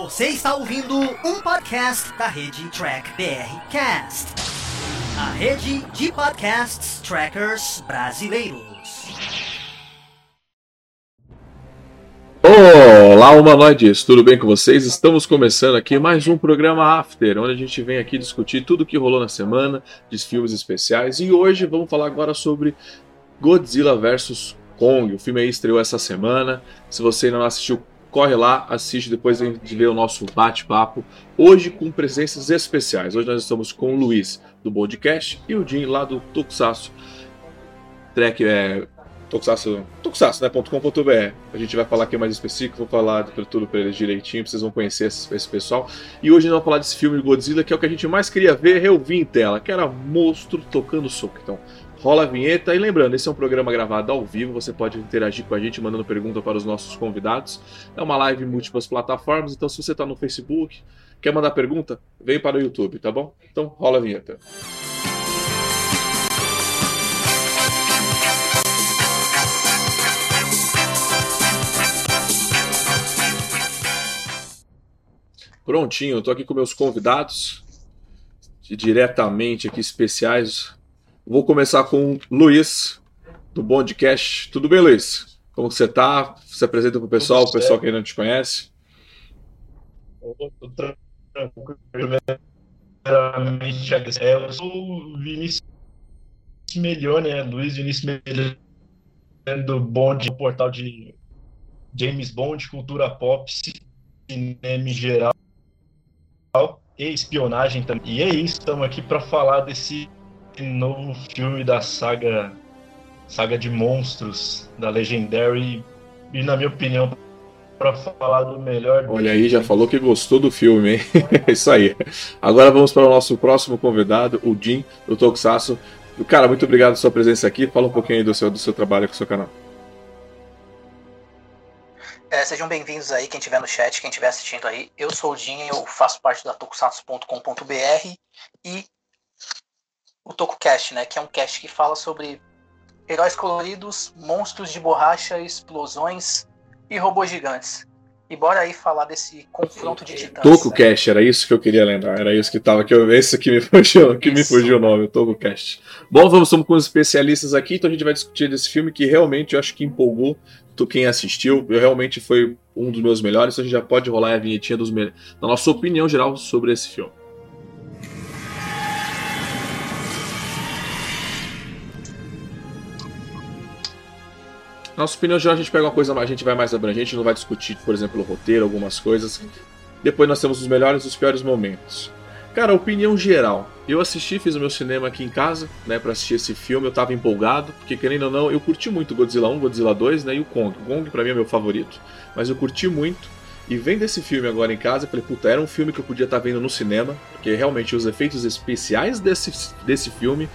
Você está ouvindo um podcast da rede Track BR Cast, a rede de podcasts trackers brasileiros. Olá, humanoides, tudo bem com vocês? Estamos começando aqui mais um programa After, onde a gente vem aqui discutir tudo o que rolou na semana, de filmes especiais, e hoje vamos falar agora sobre Godzilla vs Kong. O filme aí estreou essa semana. Se você ainda não assistiu, corre lá, assiste depois de ver o nosso bate-papo. Hoje com presenças especiais. Hoje nós estamos com o Luiz do podcast e o Jim lá do Tokusatsu. Track é Tokusatsu, tokusatsu, né. A gente vai falar aqui mais específico, vou falar de tudo para eles direitinho, vocês vão conhecer esse, esse, pessoal. E hoje nós vamos falar desse filme Godzilla, que é o que a gente mais queria ver, eu vi em tela, que era monstro tocando soco. Então, rola a vinheta. E lembrando, esse é um programa gravado ao vivo, você pode interagir com a gente mandando pergunta para os nossos convidados. É uma live em múltiplas plataformas, então se você está no Facebook, quer mandar pergunta, vem para o YouTube, tá bom? Então rola a vinheta. Prontinho, tô aqui com meus convidados, diretamente aqui especiais Vou começar com o Luiz, do Bondcast. Tudo bem, Luiz? Como você está? Se apresenta para o pessoal, o pessoal que ainda não te conhece. É, eu sou o Vinícius Melhone, né? Luiz Vinícius Melhone, do Bond, do portal de James Bond, cultura pop, cinema em geral e espionagem também. E é isso, estamos aqui para falar desse novo filme da saga saga de monstros da Legendary e na minha opinião para falar do melhor. Olha aí, já falou que gostou do filme, hein? Isso aí. Agora vamos para o nosso próximo convidado, o Jim do Tokusatsu. Cara, muito obrigado pela sua presença aqui. Fala um pouquinho aí do seu, do seu trabalho com o seu canal. É, sejam bem-vindos aí, quem estiver no chat, quem estiver assistindo aí. Eu sou o Jim, eu faço parte da tokusatsu.com.br e o TokuCast, né? Que é um cast que fala sobre heróis coloridos, monstros de borracha, explosões e robôs gigantes. E bora aí falar desse confronto de titãs. TokuCast, era isso que eu queria lembrar. Era isso que tava aqui. Esse que me fugiu, que me fugiu o nome, o TokuCast. Bom, vamos estamos com os especialistas aqui, então a gente vai discutir desse filme que realmente eu acho que empolgou quem assistiu. Eu realmente foi um dos meus melhores. Então a gente já pode rolar a vinhetinha dos da nossa opinião geral sobre esse filme. Nossa opinião geral, a gente pega uma coisa mais, a gente vai mais abrangente, não vai discutir, por exemplo, o roteiro, algumas coisas. Depois nós temos os melhores e os piores momentos. Cara, opinião geral. Eu assisti, fiz o meu cinema aqui em casa, né, para assistir esse filme. Eu tava empolgado, porque querendo ou não, eu curti muito Godzilla 1, Godzilla 2, né, e o Kong. O Kong para mim é meu favorito, mas eu curti muito. E vendo esse filme agora em casa, eu falei, puta, era um filme que eu podia estar tá vendo no cinema, porque realmente os efeitos especiais desse, desse filme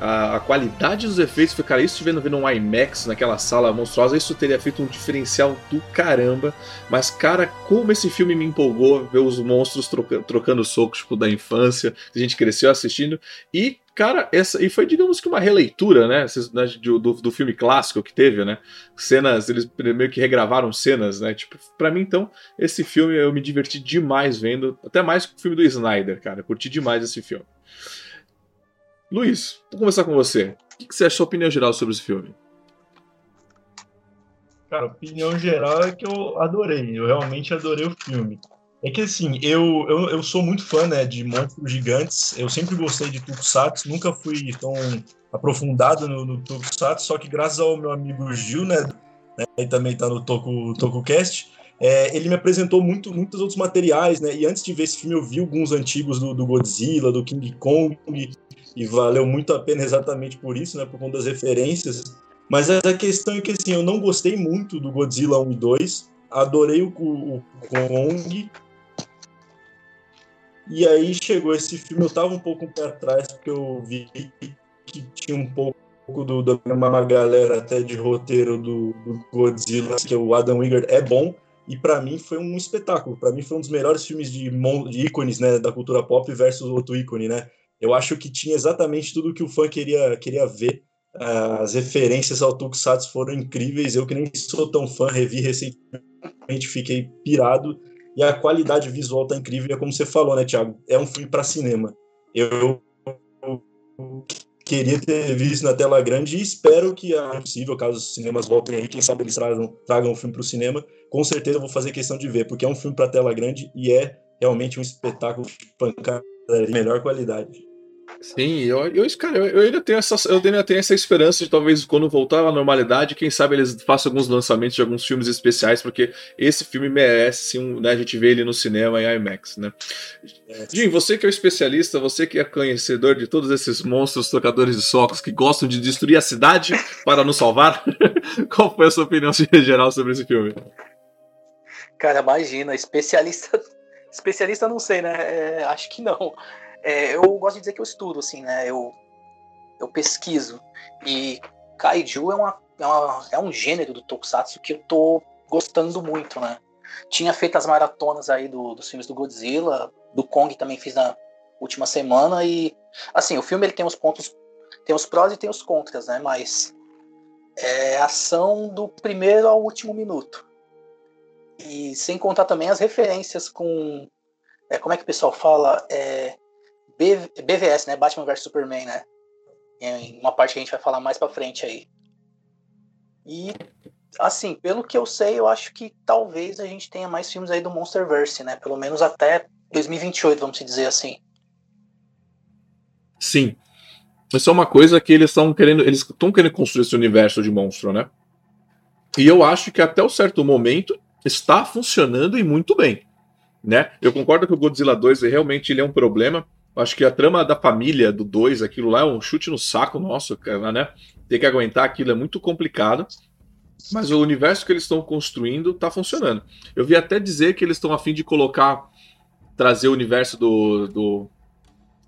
a, a, qualidade dos efeitos, cara, isso vendo vendo um IMAX naquela sala monstruosa, isso teria feito um diferencial do caramba. Mas, cara, como esse filme me empolgou ver os monstros troca, trocando socos tipo, da infância, a gente cresceu assistindo. E, cara, essa e foi, digamos que uma releitura, né, né do, do, do filme clássico que teve, né? Cenas, eles meio que regravaram cenas, né? Tipo, pra mim, então, esse filme eu me diverti demais vendo, até mais que o filme do Snyder, cara. Eu curti demais esse filme. Luiz, vou começar com você. O que você achou a opinião geral sobre esse filme? Cara, opinião geral é que eu adorei. Eu realmente adorei o filme. É que assim, eu, eu, eu sou muito fã né, de monstros gigantes. Eu sempre gostei de Tokusatsu, nunca fui tão aprofundado no, no Tokusatsu, só que graças ao meu amigo Gil, né, né também tá no Toku, TokuCast, é, ele me apresentou muito, muitos outros materiais, né? E antes de ver esse filme, eu vi alguns antigos do, do Godzilla, do King Kong, e valeu muito a pena exatamente por isso, né, por conta das referências. Mas a questão é que assim, eu não gostei muito do Godzilla 1 e 2, adorei o, o Kong. E aí chegou esse filme, eu tava um pouco um pé atrás, porque eu vi que tinha um pouco do, da uma galera até de roteiro do, do Godzilla, que é o Adam Wingard é bom, e para mim foi um espetáculo. Para mim foi um dos melhores filmes de, de ícones né, da cultura pop versus outro ícone, né? Eu acho que tinha exatamente tudo que o fã queria, queria ver. As referências ao Tokusatsu foram incríveis. Eu que nem sou tão fã, revi recentemente, fiquei pirado. e a qualidade visual tá incrível, é como você falou, né, Thiago? É um filme para cinema. Eu queria ter visto na tela grande e espero que é possível, caso os cinemas voltem aí, quem sabe eles tragam, tragam o filme para o cinema. Com certeza eu vou fazer questão de ver, porque é um filme para tela grande e é realmente um espetáculo de pancada de melhor qualidade. Sim, eu, eu, cara, eu, ainda tenho essa, eu ainda tenho essa esperança de talvez quando voltar à normalidade, quem sabe eles façam alguns lançamentos de alguns filmes especiais, porque esse filme merece sim, né, a gente ver ele no cinema em IMAX, né? É. Jim, você que é o especialista, você que é conhecedor de todos esses monstros tocadores de socos que gostam de destruir a cidade para nos salvar, qual foi a sua opinião geral sobre esse filme? Cara, imagina, especialista, especialista não sei, né? É, acho que não. É, eu gosto de dizer que eu estudo, assim, né? Eu, eu pesquiso. E Kaiju é, uma, é, uma, é um gênero do Tokusatsu que eu tô gostando muito, né? Tinha feito as maratonas aí do, dos filmes do Godzilla, do Kong também fiz na última semana e assim, o filme ele tem os pontos, tem os prós e tem os contras, né? Mas é ação do primeiro ao último minuto. E sem contar também as referências com é, como é que o pessoal fala? É, BVS, né? Batman vs Superman, né? Em uma parte que a gente vai falar mais pra frente aí. E, assim, pelo que eu sei, eu acho que talvez a gente tenha mais filmes aí do Monsterverse, né? Pelo menos até 2028, vamos dizer assim. Sim. Isso é uma coisa que eles estão querendo. Eles estão querendo construir esse universo de monstro, né? E eu acho que até um certo momento está funcionando e muito bem. Né? Eu concordo que o Godzilla 2 realmente ele é um problema Acho que a trama da família do 2, aquilo lá é um chute no saco nosso, cara, né? Ter que aguentar aquilo é muito complicado. Mas o universo que eles estão construindo está funcionando. Eu vi até dizer que eles estão a fim de colocar, trazer o universo do, do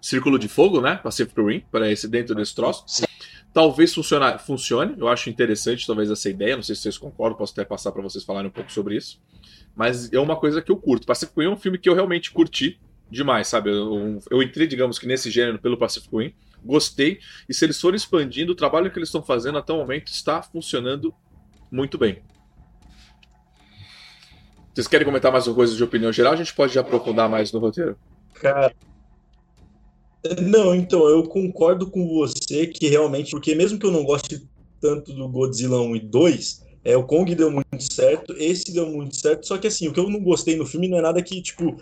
Círculo de Fogo, né? Pacific Rim, para esse dentro desse troço. Sim. Talvez funcione, funcione, eu acho interessante talvez essa ideia, não sei se vocês concordam, posso até passar para vocês falarem um pouco sobre isso. Mas é uma coisa que eu curto. Pacific Rim é um filme que eu realmente curti, demais, sabe? Eu, eu entrei, digamos que nesse gênero pelo Pacific Rim, gostei, e se eles forem expandindo, o trabalho que eles estão fazendo até o momento está funcionando muito bem. Vocês querem comentar mais coisas de opinião geral? A gente pode aprofundar mais no roteiro. Cara, não, então, eu concordo com você que realmente, porque mesmo que eu não goste tanto do Godzilla 1 e 2, é, o Kong deu muito certo, esse deu muito certo, só que assim, o que eu não gostei no filme não é nada que, tipo,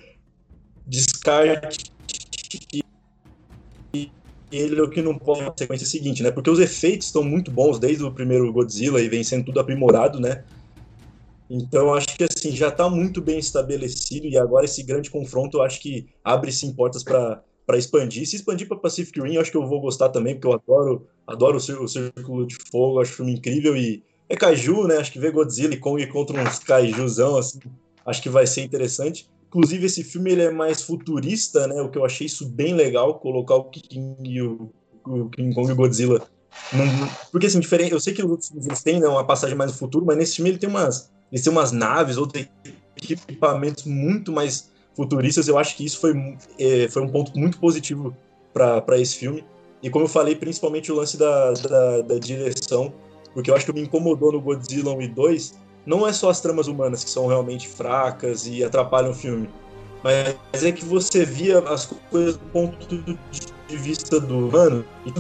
descarte ele é o que não pode na sequência seguinte, né? Porque os efeitos estão muito bons desde o primeiro Godzilla e vem sendo tudo aprimorado, né? Então acho que assim já está muito bem estabelecido e agora esse grande confronto eu acho que abre sim portas para para expandir. Se expandir para Pacific Rim, eu acho que eu vou gostar também, porque eu adoro, adoro o, Círculo de Fogo, acho filme incrível e é kaiju, né? Acho que ver Godzilla e Kong contra uns kaijuzão assim, acho que vai ser interessante. Inclusive, esse filme ele é mais futurista, né? O que eu achei isso bem legal, colocar o King, o, o King Kong e o Godzilla. Porque, assim, diferente, eu sei que os outros filmes têm né, uma passagem mais no futuro, mas nesse filme ele tem umas, ele tem umas naves, outros equipamentos muito mais futuristas. Eu acho que isso foi, é, foi um ponto muito positivo para esse filme. E como eu falei, principalmente o lance da, da, da direção, porque eu acho que me incomodou no Godzilla 1 e 2 não é só as tramas humanas que são realmente fracas e atrapalham o filme, mas é que você via as coisas do ponto de vista do humano e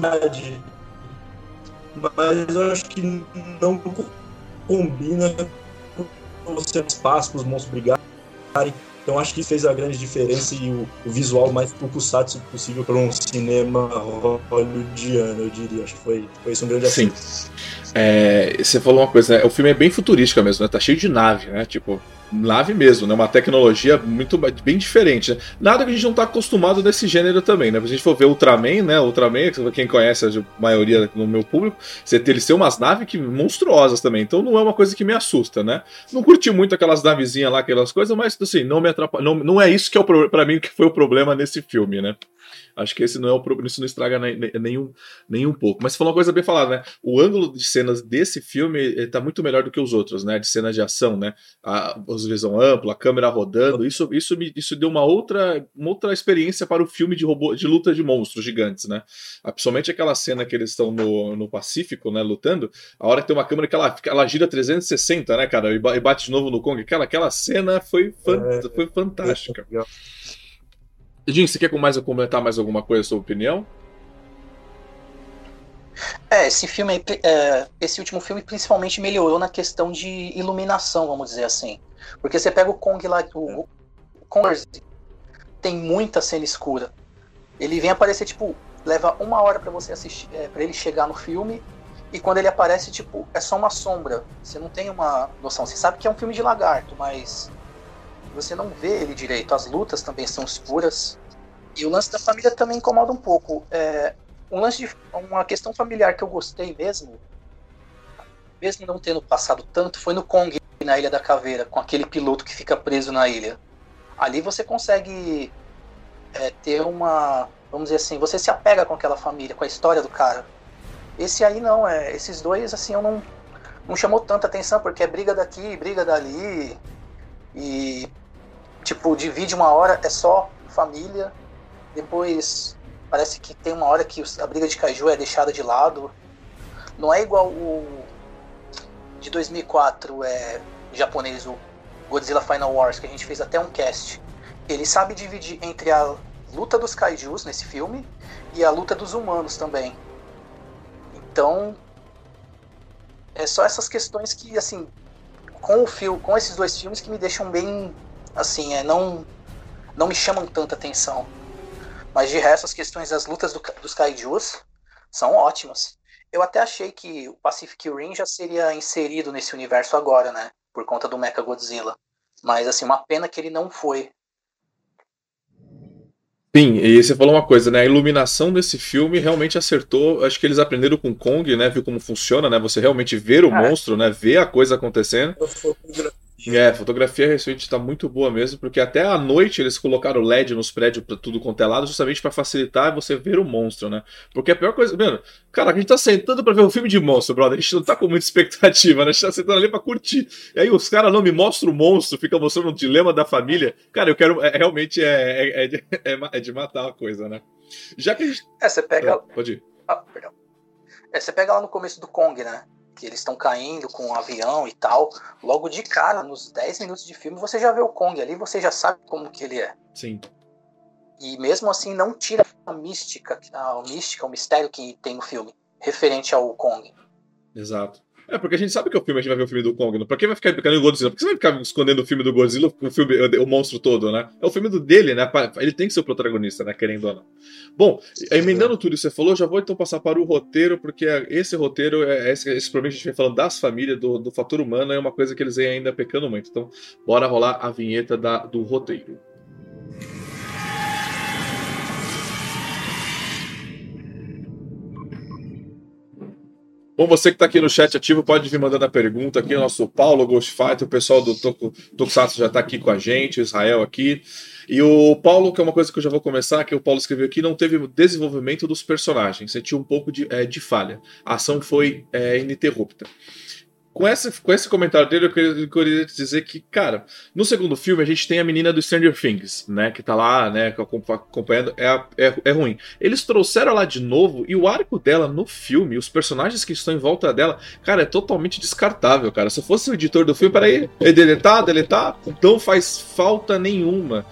mas eu acho que não combina com você espaço para os monstros brigarem. Então acho que fez a grande diferença e o, o visual mais tokusatsu possível para um cinema hollywoodiano, eu diria. Acho que foi, foi isso um grande Sim. É, você falou uma coisa, né? O filme é bem futurístico mesmo, né? Tá cheio de nave, né? Tipo, nave mesmo, né? Uma tecnologia muito bem diferente. Né? Nada que a gente não tá acostumado nesse gênero também, né? Se a gente for ver Ultraman, né? Ultraman, quem conhece a maioria no meu público, você tem, umas naves que monstruosas também. Então não é uma coisa que me assusta, né? Não curti muito aquelas navezinhas lá, aquelas coisas, mas assim, não me atrapalha. Não, não é isso que é o para mim que foi o problema nesse filme, né? Acho que esse não é o problema, isso não estraga nem, nem, um, nem um pouco. Mas você falou uma coisa bem falada, né? O ângulo de cenas desse filme está muito melhor do que os outros, né? De cenas de ação, né? A, a visão ampla, a câmera rodando, isso, isso, me, isso deu uma outra, uma outra experiência para o filme de robô, de luta de monstros gigantes, né? Ah, principalmente aquela cena que eles estão no, no Pacífico, né? Lutando, a hora que tem uma câmera que ela, ela gira 360, né, cara? E bate de novo no Kong. Aquela, aquela cena foi, fan, é, foi fantástica. É Jim, você quer mais comentar mais alguma coisa sobre opinião? É, esse filme, é, esse último filme principalmente melhorou na questão de iluminação, vamos dizer assim. Porque você pega o Kong lá, o, o Kong tem muita cena escura. Ele vem aparecer, tipo, leva uma hora para você assistir, é, para ele chegar no filme, e quando ele aparece, tipo, é só uma sombra. Você não tem uma noção. Você sabe que é um filme de lagarto, mas você não vê ele direito. As lutas também são escuras. E o lance da família também incomoda um pouco. É, um lance de uma questão familiar que eu gostei mesmo, mesmo não tendo passado tanto, foi no Kong na Ilha da Caveira, com aquele piloto que fica preso na ilha. Ali você consegue é, ter uma, vamos dizer assim, você se apega com aquela família, com a história do cara. Esse aí não, é, esses dois assim eu não não chamou tanta atenção porque é briga daqui, briga dali e tipo divide uma hora é só família, depois parece que tem uma hora que a briga de kaiju é deixada de lado. Não é igual o de 2004 é japonês o Godzilla Final Wars que a gente fez até um cast. Ele sabe dividir entre a luta dos kaijus nesse filme e a luta dos humanos também. Então, é só essas questões que, assim, com o filme, com esses dois filmes que me deixam bem, assim, é, não, não me chamam tanta atenção. Mas de resto, as questões das lutas do, dos kaijus são ótimas. Eu até achei que o Pacific Rim já seria inserido nesse universo agora, né? Por conta do Mecha Godzilla. Mas, assim, uma pena que ele não foi. Sim, e você falou uma coisa, né? A iluminação desse filme realmente acertou. Acho que eles aprenderam com Kong, né? Viu como funciona, né? Você realmente ver o é. monstro, né? Ver a coisa acontecendo. É, a fotografia recente está muito boa mesmo, porque até à noite eles colocaram LED nos prédios para tudo quanto é lado, justamente para facilitar você ver o monstro, né? Porque a pior coisa, mano, cara, a gente tá sentando para ver um filme de monstro, brother, a gente não tá com muita expectativa, né? A gente tá sentando ali para curtir. E aí os caras não me mostram o monstro, fica mostrando o dilema da família. Cara, eu quero, é, realmente é, é, é, de, é, é matar a coisa, né? Já que a gente. É, você pega. Ah, pode ir. Ah, perdão. É, você pega lá no começo do Kong, né? Que eles estão caindo com o um avião e tal, logo de cara, nos 10 minutos de filme, você já vê o Kong ali, você já sabe como que ele é. Sim. E mesmo assim não tira a mística, a mística, o mistério que tem no filme, referente ao Kong. Exato. É, porque a gente sabe que é o filme, a gente vai ver o filme do Kong. Né? Pra quem vai ficar brincando em Godzilla? Por que você vai ficar escondendo o filme do Godzilla, o, filme, o monstro todo, né? É o filme do dele, né? Ele tem que ser o protagonista, né? Querendo ou não. Bom, emendando tudo que você falou, já vou então passar para o roteiro, porque esse roteiro, é, esse, esse problema que a gente vem falando das famílias, do, do fator humano, é uma coisa que eles vêm ainda pecando muito. Então, bora rolar a vinheta da, do roteiro. Bom, você que está aqui no chat ativo pode vir mandando a pergunta aqui. O nosso Paulo Ghostfighter, o pessoal do Tokusatsu já está aqui com a gente, o Israel aqui. E o Paulo, que é uma coisa que eu já vou começar, que o Paulo escreveu aqui, não teve desenvolvimento dos personagens, sentiu um pouco de, é, de falha. A ação foi é, ininterrupta com esse, com esse comentário dele, eu queria, eu queria, dizer que, cara, no segundo filme a gente tem a menina do Stranger Things, né? Que tá lá, né? Acompanhando. É, é, é ruim. Eles trouxeram ela de novo e o arco dela no filme, os personagens que estão em volta dela, cara, é totalmente descartável, cara. Se eu fosse o editor do filme, peraí, deletar, deletar, não faz falta nenhuma.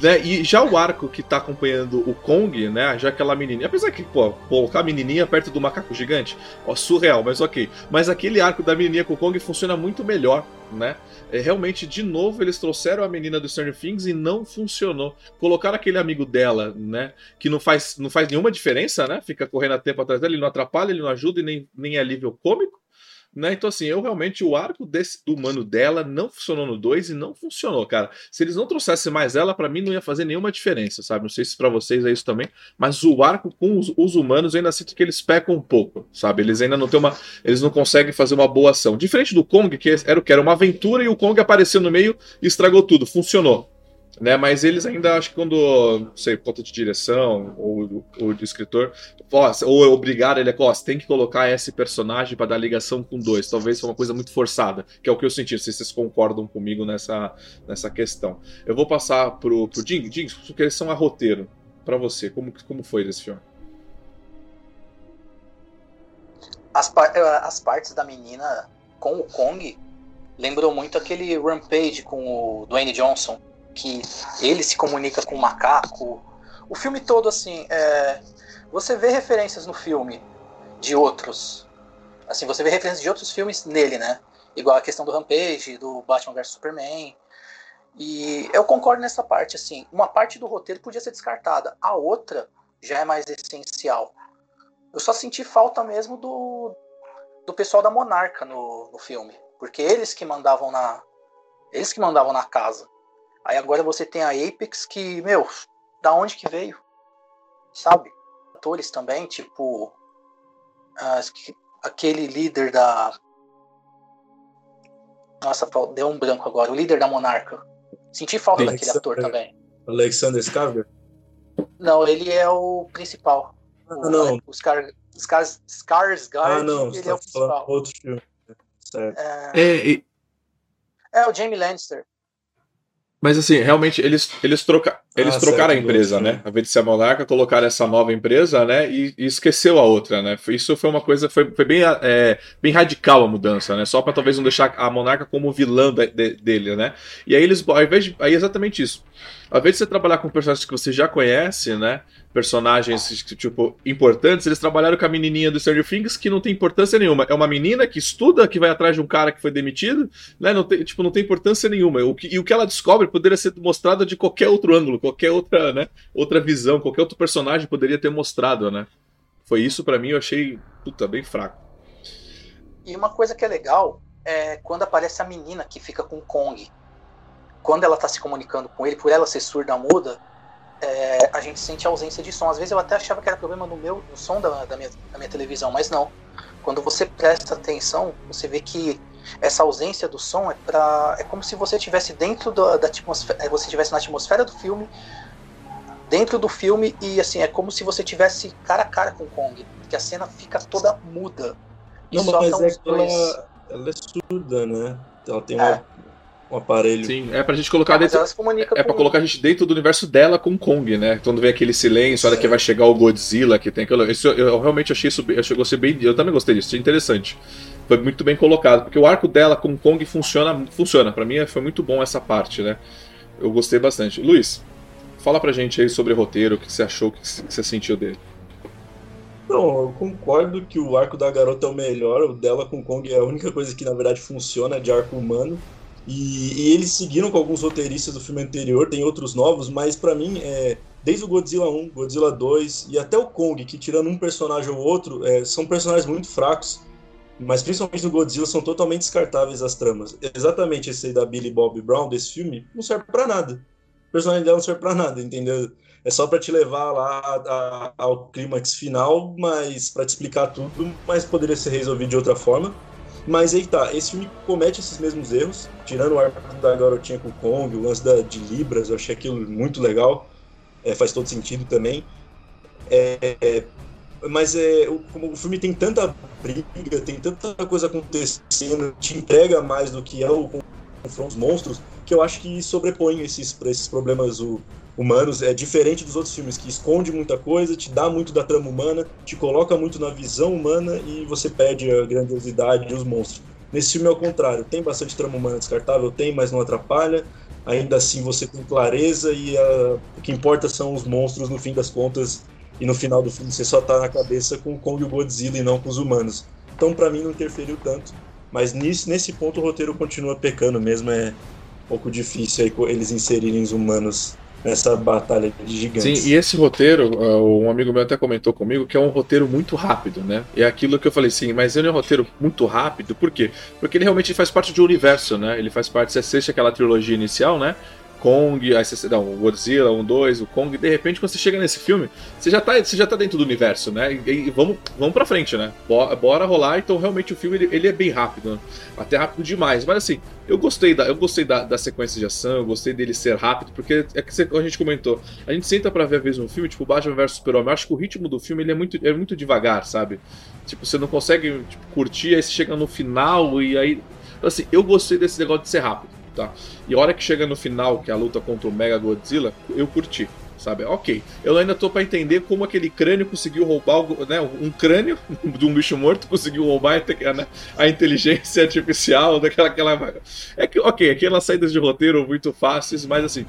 Né? E já o arco que tá acompanhando o Kong, né? Já aquela menininha. Apesar que, pô, colocar a menininha perto do macaco gigante, ó, surreal, mas ok. Mas aquele arco da menininha com o Kong funciona muito melhor, né? É, realmente, de novo, eles trouxeram a menina do Stranger Things e não funcionou. Colocaram aquele amigo dela, né? Que não faz, não faz nenhuma diferença, né? Fica correndo a tempo atrás dela, ele não atrapalha, ele não ajuda e nem, nem é alívio cômico. Né? Então, assim, eu realmente, o arco desse, do humano dela não funcionou no 2 e não funcionou, cara. Se eles não trouxessem mais ela, para mim não ia fazer nenhuma diferença, sabe? Não sei se para vocês é isso também, mas o arco com os, os, humanos eu ainda sinto que eles pecam um pouco, sabe? Eles ainda não têm uma. Eles não conseguem fazer uma boa ação. Diferente do Kong, que era o que era uma aventura e o Kong apareceu no meio e estragou tudo. Funcionou. Né? Mas eles ainda acho que quando, não sei, falta de direção ou o escritor, ó, ou obrigar ele a, ó, tem que colocar esse personagem para dar ligação com dois. Talvez foi uma coisa muito forçada, que é o que eu senti. Não sei se vocês concordam comigo nessa, nessa questão. Eu vou passar pro, pro Jing, Jing, são a roteiro para você. Como, como foi desse filme? As, par as partes da menina com o Kong lembrou muito aquele Rampage com o Dwayne Johnson, que ele se comunica com o macaco. O filme todo, assim, é... você vê referências no filme de outros. Assim, você vê referências de outros filmes nele, né? Igual a questão do Rampage, do Batman vs Superman. E eu concordo nessa parte, assim. Uma parte do roteiro podia ser descartada, a outra já é mais essencial. Eu só senti falta mesmo do, do pessoal da Monarca no, no filme. Porque eles que mandavam na. Eles que mandavam na casa. Aí agora você tem a Apex que, meu, da onde que veio? Sabe? Atores também, tipo. aquele líder da. Nossa, deu um branco agora. O líder da Monarca. Senti falta Alexander, daquele ator também. Alexander Skarsgård? Não, ele é o principal. Ah, o, não. O Scar, Scar, Skarsgård, ah, não, ele é o principal. Outro filme. Certo. É... É, é, o Jamie Lannister. Mas assim, realmente eles, eles, troca, eles ah, trocaram certo, a empresa, né? A vez de ser a Monarca, colocaram essa nova empresa, né? E, e, esqueceu a outra, né? Isso foi uma coisa, foi, foi bem, é, bem radical a mudança, né? Só para talvez não deixar a Monarca como vilã de, dele, né? E aí eles, ao invés de, aí é exatamente isso. Ao invés de você trabalhar com personagens que você já conhece, né? Personagens, tipo, importantes, eles trabalharam com a menininha do Stranger Things que não tem importância nenhuma. É uma menina que estuda, que vai atrás de um cara que foi demitido, né? Não tem, tipo, não tem importância nenhuma. O que, e o que ela descobre poderia ser mostrado de qualquer outro ângulo, qualquer outra, né? Outra visão, qualquer outro personagem poderia ter mostrado, né? Foi isso para mim, eu achei, puta, bem fraco. E uma coisa que é legal é quando aparece a menina que fica com o Kong quando ela está se comunicando com ele, por ela ser surda muda, é, a gente sente a ausência de som. Às vezes eu até achava que era problema no meu, no som da, da, minha, da minha televisão, mas não. Quando você presta atenção, você vê que essa ausência do som é para é como se você estivesse dentro da, da atmosfera, é, você estivesse na atmosfera do filme, dentro do filme e assim é como se você tivesse cara a cara com o Kong, que a cena fica toda muda. Não, mas é que ela, ela, é surda, né? Ela tem é. uma um aparelho. Sim, é pra gente colocar dentro. É pra colocar a gente dentro do universo dela com Kong, né? Quando vem aquele silêncio, olha que vai chegar o Godzilla, que tem aquilo. Isso, eu realmente achei isso. Eu gostei bem. Eu também gostei disso, achei interessante. Foi muito bem colocado, porque o arco dela com Kong funciona. Funciona. Pra mim foi muito bom essa parte, né? Eu gostei bastante. Luiz, fala pra gente aí sobre o roteiro, o que você achou, o que você sentiu dele. Não, eu concordo que o arco da garota é o melhor, o dela com Kong é a única coisa que na verdade funciona de arco humano. E, e, eles seguiram com alguns roteiristas do filme anterior, tem outros novos, mas para mim, é, desde o Godzilla 1, Godzilla 2 e até o Kong, que tirando um personagem ou outro, é, são personagens muito fracos, mas principalmente no Godzilla são totalmente descartáveis as tramas. Exatamente esse aí da Billy Bob Brown desse filme não serve para nada. O personagem dela não serve para nada, entendeu? É só para te levar lá a, a, ao clímax final, mas para te explicar tudo, mas poderia ser resolvido de outra forma. Mas aí tá, esse filme comete esses mesmos erros, tirando o arco da garotinha com o Kong, o lance da, de Libras, eu achei aquilo muito legal, é, faz todo sentido também. É, é, mas é, o, como o filme tem tanta briga, tem tanta coisa acontecendo, te entrega mais do que é o confronto dos monstros, que eu acho que sobrepõe esses, esses problemas o, humanos é diferente dos outros filmes que esconde muita coisa, te dá muito da trama humana, te coloca muito na visão humana e você perde a grandiosidade dos monstros. Nesse filme é o contrário, tem bastante trama humana descartável, tem, mas não atrapalha. Ainda assim você tem clareza e a... o que importa são os monstros no fim das contas. E no final do filme você só tá na cabeça com o Kong e o Godzilla e não com os humanos. Então para mim não interferiu tanto. Mas nisso, nesse ponto o roteiro continua pecando mesmo. É um pouco difícil aí eles inserirem os humanos nessa batalha de gigantes. Sim, e esse roteiro, ah, um amigo meu até comentou comigo que é um roteiro muito rápido, né? É aquilo que eu falei, sim, mas ele é um roteiro muito rápido, por quê? Porque ele realmente faz parte de um universo, né? Ele faz parte, você assiste aquela trilogia inicial, né? Kong, aí você, não, Godzilla, um, dois, o Kong, de repente quando você chega nesse filme, você já tá, você já tá dentro do universo, né? E, e vamos, vamos pra frente, né? Bora, bora rolar, então realmente o filme ele, ele, é bem rápido, né? até rápido demais. Mas assim, eu gostei da, eu gostei da, da sequência de ação, eu gostei dele ser rápido, porque é que você, a gente comentou, a gente senta para ver a vez um filme, tipo Batman vs Super-Homem, acho que o ritmo do filme ele é muito, é muito devagar, sabe? Tipo, você não consegue tipo, curtir, aí você chega no final e aí. Assim, eu gostei desse negócio de ser rápido tá? E a hora que chega no final, que é a luta contra o Mega Godzilla, eu curti, sabe? Ok. Eu ainda tô para entender como aquele crânio conseguiu roubar, né? Um crânio de um bicho morto conseguiu roubar né, a inteligência artificial daquela. Aquela... É que, ok, aquelas saídas de roteiro muito fáceis, mas assim.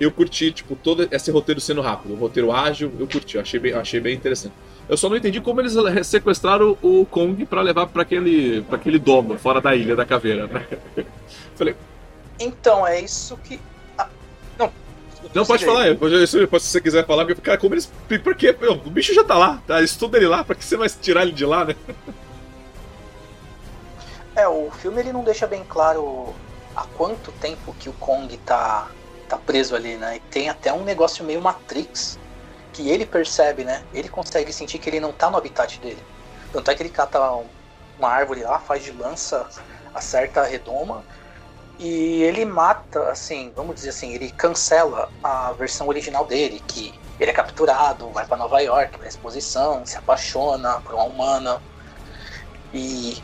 Eu curti, tipo, todo esse roteiro sendo rápido, o roteiro ágil, eu curti, achei bem, achei bem interessante. Eu só não entendi como eles sequestraram o Kong para levar para aquele, aquele domo fora da ilha da caveira, né? Falei, então, é isso que. Ah, não. Não, pode falar, se você quiser falar, porque, cara, como eles. Por quê? O bicho já tá lá, tá? Estuda ele lá, pra que você vai tirar ele de lá, né? É, o filme ele não deixa bem claro há quanto tempo que o Kong tá, tá preso ali, né? E tem até um negócio meio Matrix que ele percebe, né? Ele consegue sentir que ele não tá no habitat dele. Tanto é que ele cata uma árvore lá, faz de lança, acerta a redoma e ele mata, assim, vamos dizer assim, ele cancela a versão original dele, que ele é capturado, vai para Nova York, pra exposição, se apaixona por uma humana. E,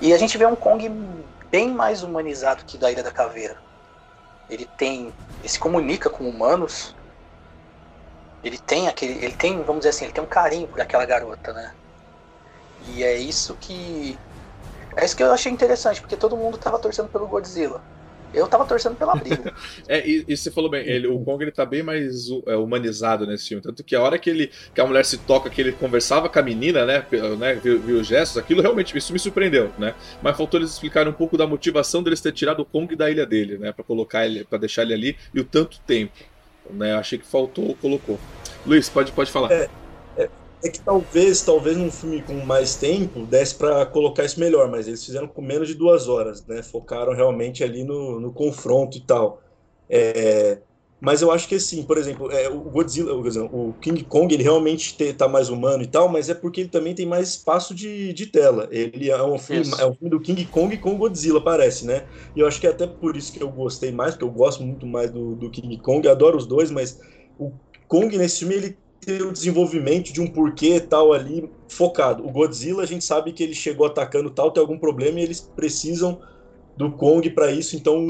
e a gente vê um Kong bem mais humanizado que da Ilha da Caveira. Ele tem. Ele se comunica com humanos. Ele tem aquele. Ele tem, vamos dizer assim, ele tem um carinho por aquela garota, né? E é isso que é isso que eu achei interessante, porque todo mundo tava torcendo pelo Godzilla. Eu tava torcendo pela briga. é, e, e, você falou bem, ele, o Kong ele tá bem mais é, humanizado nesse filme. Tanto que a hora que, ele, que a mulher se toca, que ele conversava com a menina, né? né viu, viu os gestos, aquilo realmente isso me surpreendeu, né? Mas faltou eles explicarem um pouco da motivação deles ter tirado o Kong da ilha dele, né? Pra colocar ele, para deixar ele ali e o tanto tempo. Né? Achei que faltou, colocou. Luiz, pode, pode falar. É, é que talvez, talvez num filme com mais tempo desse para colocar isso melhor, mas eles fizeram com menos de duas horas, né? Focaram realmente ali no, no confronto e tal. É, mas eu acho que assim, por exemplo, é, o Godzilla, o King Kong, ele realmente está mais humano e tal, mas é porque ele também tem mais espaço de, de tela. Ele é um, filme, é um filme do King Kong com Godzilla, parece, né? E eu acho que é até por isso que eu gostei mais, porque eu gosto muito mais do, do King Kong, adoro os dois, mas o Kong nesse filme ele ter o desenvolvimento de um porquê tal ali focado. O Godzilla, a gente sabe que ele chegou atacando tal, tem algum problema e eles precisam do Kong para isso, então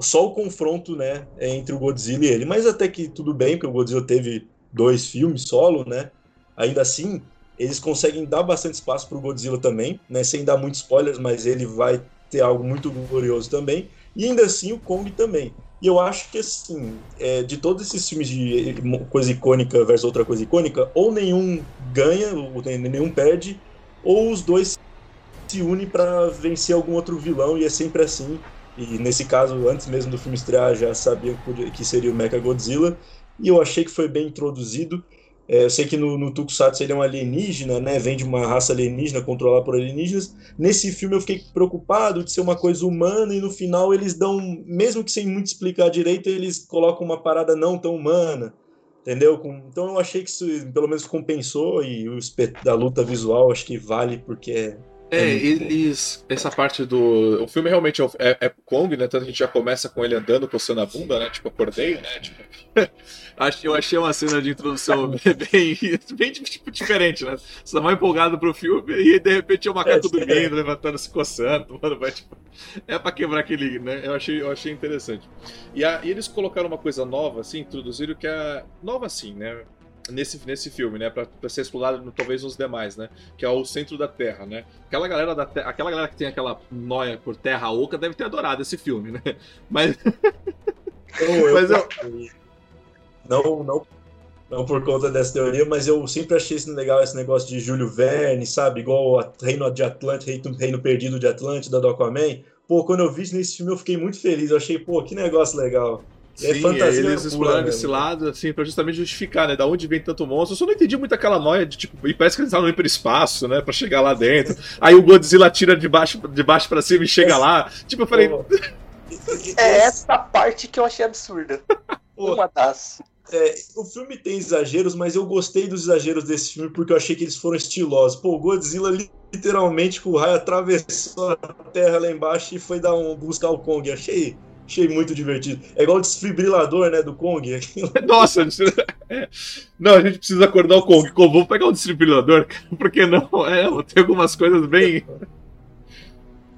só o confronto, né, é entre o Godzilla e ele. Mas até que tudo bem, porque o Godzilla teve dois filmes solo, né? Ainda assim, eles conseguem dar bastante espaço para o Godzilla também, né? Sem dar muitos spoilers, mas ele vai ter algo muito glorioso também. E ainda assim o Kong também. E eu acho que, assim, é, de todos esses filmes de coisa icônica versus outra coisa icônica, ou nenhum ganha, ou nenhum perde, ou os dois se unem para vencer algum outro vilão, e é sempre assim. E nesse caso, antes mesmo do filme estrear, já sabia que seria o Mecha Godzilla, e eu achei que foi bem introduzido. É, eu sei que no, no Tokusatsu ele é um alienígena, né? Vem de uma raça alienígena controlada por alienígenas. Nesse filme eu fiquei preocupado de ser uma coisa humana e no final eles dão, mesmo que sem muito explicar direito, eles colocam uma parada não tão humana, entendeu? Então eu achei que isso pelo menos compensou e o da luta visual acho que vale porque é é, é eles. Essa parte do. O filme realmente é, é, é Kong, né? Tanto a gente já começa com ele andando, coçando a bunda, né? Tipo, acordei, né? Tipo. eu achei uma cena de introdução bem, bem tipo, diferente, né? Você tá mais empolgado pro filme e de repente é o macaco é, dormindo, levantando, se coçando, mano, vai, tipo, é pra quebrar aquele, né? Eu achei, eu achei interessante. E, a, e eles colocaram uma coisa nova, assim, introduziram que é. Nova assim, né? Nesse, nesse filme, né? Pra, pra ser explorado talvez nos demais, né? Que é o centro da Terra, né? Aquela galera da terra, aquela galera que tem aquela noia por terra oca deve ter adorado esse filme, né? Mas. Eu, mas eu... Não, não, não por conta dessa teoria, mas eu sempre achei legal esse negócio de Júlio Verne, sabe? Igual a Reino de Atlântida, Reino, Reino Perdido de Atlântida do Aquaman. Pô, quando eu vi isso nesse filme eu fiquei muito feliz. Eu achei, pô, que negócio legal. É Sim, fantasia eles exploraram esse lado, assim, pra justamente justificar, né? Da onde vem tanto monstro. Eu só não entendi muito aquela noia de, tipo, e parece que eles estavam no hiperespaço, né? Pra chegar lá dentro. Aí o Godzilla tira de baixo, de baixo pra cima e chega lá. Tipo, eu falei. É essa parte que eu achei absurda. Uma das. É, o filme tem exageros, mas eu gostei dos exageros desse filme porque eu achei que eles foram estilosos. Pô, o Godzilla literalmente com o raio atravessou a terra lá embaixo e foi dar um buscar o Kong. Achei, achei muito divertido. É igual o desfibrilador, né, do Kong. Nossa, é. não, a gente precisa acordar o Kong. Vamos pegar o desfibrilador, porque não? É, tem algumas coisas bem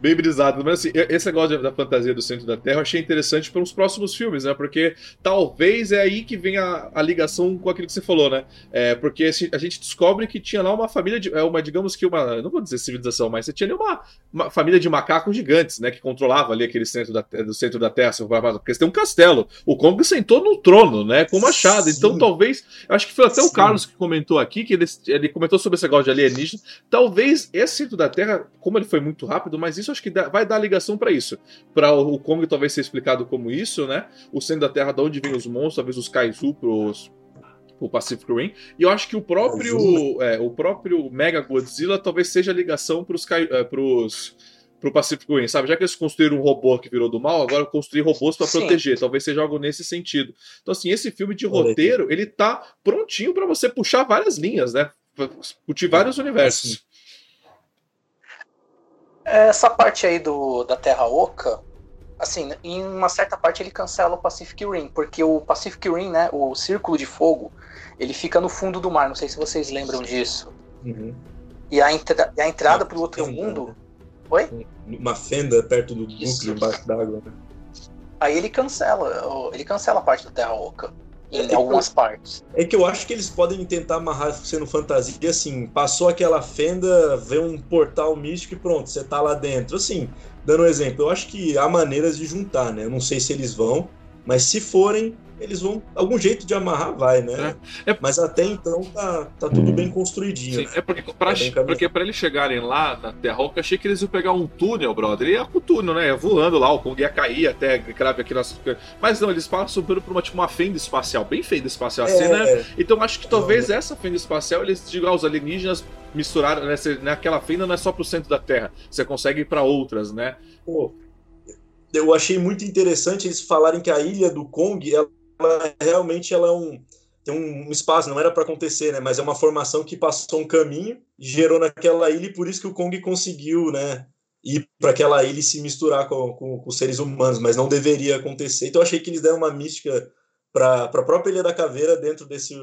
bem brisado. Mas assim, esse negócio da fantasia do centro da Terra eu achei interessante para os próximos filmes, né? Porque talvez é aí que vem a, a ligação com aquilo que você falou, né? É, porque a gente descobre que tinha lá uma família de. É uma, digamos que uma. Não vou dizer civilização, mas você tinha ali uma, uma família de macacos gigantes, né? Que controlava ali aquele centro da, do centro da Terra, porque você tem um castelo. O Kong sentou no trono, né? Com machado. Então talvez. Eu acho que foi até Sim. o Carlos que comentou aqui, que ele, ele comentou sobre esse negócio de alienígena. Talvez esse centro da Terra, como ele foi muito rápido, mas isso isso acho que dá, vai dar ligação para isso. Para o, Kong talvez ser explicado como isso, né? O centro da Terra, de onde vem os monstros, talvez os Kaizu pros, o Pacific Rim. E eu acho que o próprio, é, o próprio Mega Godzilla talvez seja a ligação para é, pros pro Pacific Rim, sabe? Já que eles construíram um robô que virou do mal, agora construir robôs para proteger. Talvez seja algo nesse sentido. Então, assim, esse filme de roteiro, ele tá prontinho para você puxar várias linhas, né? Puxar vários universos. Essa parte aí do, da Terra Oca, assim, em uma certa parte ele cancela o Pacific Rim, porque o Pacific Rim, né, o Círculo de Fogo, ele fica no fundo do mar, não sei se vocês lembram disso. Uhum. E a, entra a entrada para o outro fenda, mundo... Né? Oi? Uma fenda perto do núcleo, embaixo d'água. Né? Aí ele cancela, ele cancela a parte da Terra Oca em algumas partes. É que eu acho que eles podem tentar amarrar sendo fantasia, assim, passou aquela fenda, vê um portal místico e pronto, você tá lá dentro. Assim, dando um exemplo, eu acho que há maneiras de juntar, né? Eu não sei se eles vão, mas se forem, eles vão. Algum jeito de amarrar vai, né? É. É... Mas até então tá, tá tudo bem construidinho. Sim, é porque pra, tá porque pra eles chegarem lá na Terra eu achei que eles iam pegar um túnel, brother. E ia com o túnel, né? Ia voando lá, o Kong ia cair até crave aqui nas. Mas não, eles passam por uma, tipo, uma fenda espacial, bem fenda espacial assim, é, né? Então acho que talvez essa fenda espacial eles digam aos alienígenas misturaram, né? Naquela fenda não é só pro centro da Terra, você consegue ir pra outras, né? Pô, eu achei muito interessante eles falarem que a ilha do Kong ela realmente ela é um tem um espaço, não era para acontecer, né? Mas é uma formação que passou um caminho, gerou naquela ilha e por isso que o Kong conseguiu, né? Ir para aquela ilha e se misturar com, com, com, os seres humanos, mas não deveria acontecer. Então eu achei que eles deram uma mística para a própria Ilha da Caveira dentro desse,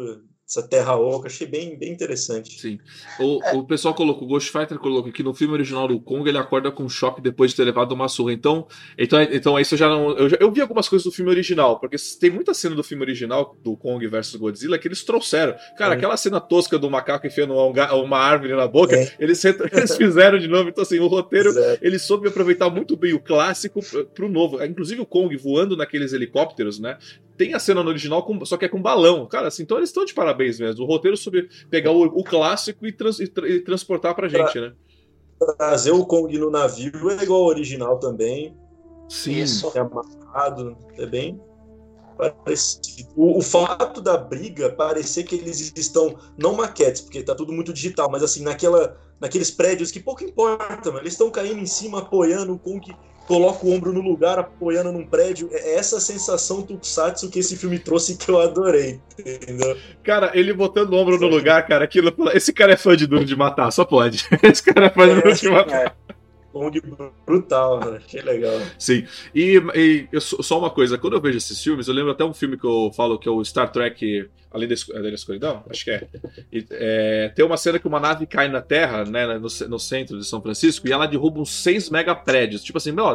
essa terra oca, achei bem, bem interessante. Sim. O, é. o pessoal colocou, o Ghost Fighter colocou que no filme original do Kong ele acorda com um choque depois de ter levado uma surra. Então, então, então isso eu já não. Eu, já, eu vi algumas coisas do filme original, porque tem muita cena do filme original do Kong versus Godzilla que eles trouxeram. Cara, é. aquela cena tosca do macaco enfiando uma, uma árvore na boca, é. eles, eles fizeram de novo. Então, assim, o roteiro ele soube aproveitar muito bem o clássico pro novo. Inclusive o Kong voando naqueles helicópteros, né? Tem a cena no original, com, só que é com balão. Cara, assim, então eles estão de parabéns mesmo. O roteiro sobre pegar o, o clássico e, trans, e, tra, e, transportar pra gente, pra, né? Trazer o Kong no navio é igual ao original também. Sim. Isso. É amarrado, é bem parecido. O, o, fato da briga parecer que eles estão, não maquetes, porque tá tudo muito digital, mas assim, naquela, naqueles prédios que pouco importa, mano, eles estão caindo em cima, apoiando o Kong coloca o ombro no lugar, apoiando num prédio. É essa sensação Tokusatsu que esse filme trouxe que eu adorei, entendeu? Cara, ele botando o ombro no lugar, cara, aquilo. Esse cara é fã de Duro de Matar, só pode. Esse cara é fã de é, Duro de Matar. É. Kong brutal, mano. Que legal. Sim. E, e só uma coisa, quando eu vejo esses filmes, eu lembro até um filme que eu falo que é o Star Trek Além da, Além da Escuridão? Acho que é. E, é. Tem uma cena que uma nave cai na Terra, né, no, no centro de São Francisco, e ela derruba uns seis mega prédios. Tipo assim, meu,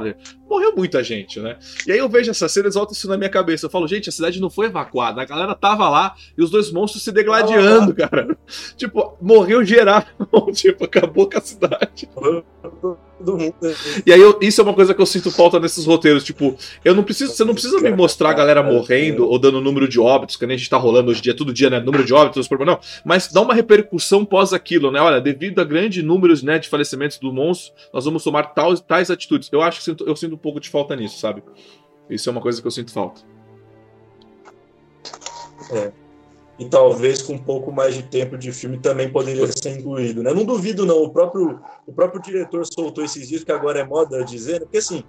morreu muita gente, né? E aí eu vejo essa cena e volta isso na minha cabeça. Eu falo, gente, a cidade não foi evacuada, a galera tava lá e os dois monstros se degladiando, ah, cara. Tipo, morreu geral. tipo, acabou com a cidade do mundo. E aí, eu, isso é uma coisa que eu sinto falta nesses roteiros. Tipo, eu não preciso, você não precisa me mostrar a galera morrendo ou dando número de óbitos, que nem a gente tá rolando hoje em dia, todo dia, né? Número de óbitos, não. Mas dá uma repercussão pós aquilo, né? Olha, devido a grandes números né, de falecimentos do monstro, nós vamos tomar tais, tais atitudes. Eu acho que sinto, eu sinto um pouco de falta nisso, sabe? Isso é uma coisa que eu sinto falta. É e talvez com um pouco mais de tempo de filme também poderia ser incluído, né? Não duvido não, o próprio o próprio diretor soltou esses dias que agora é moda dizendo, porque assim,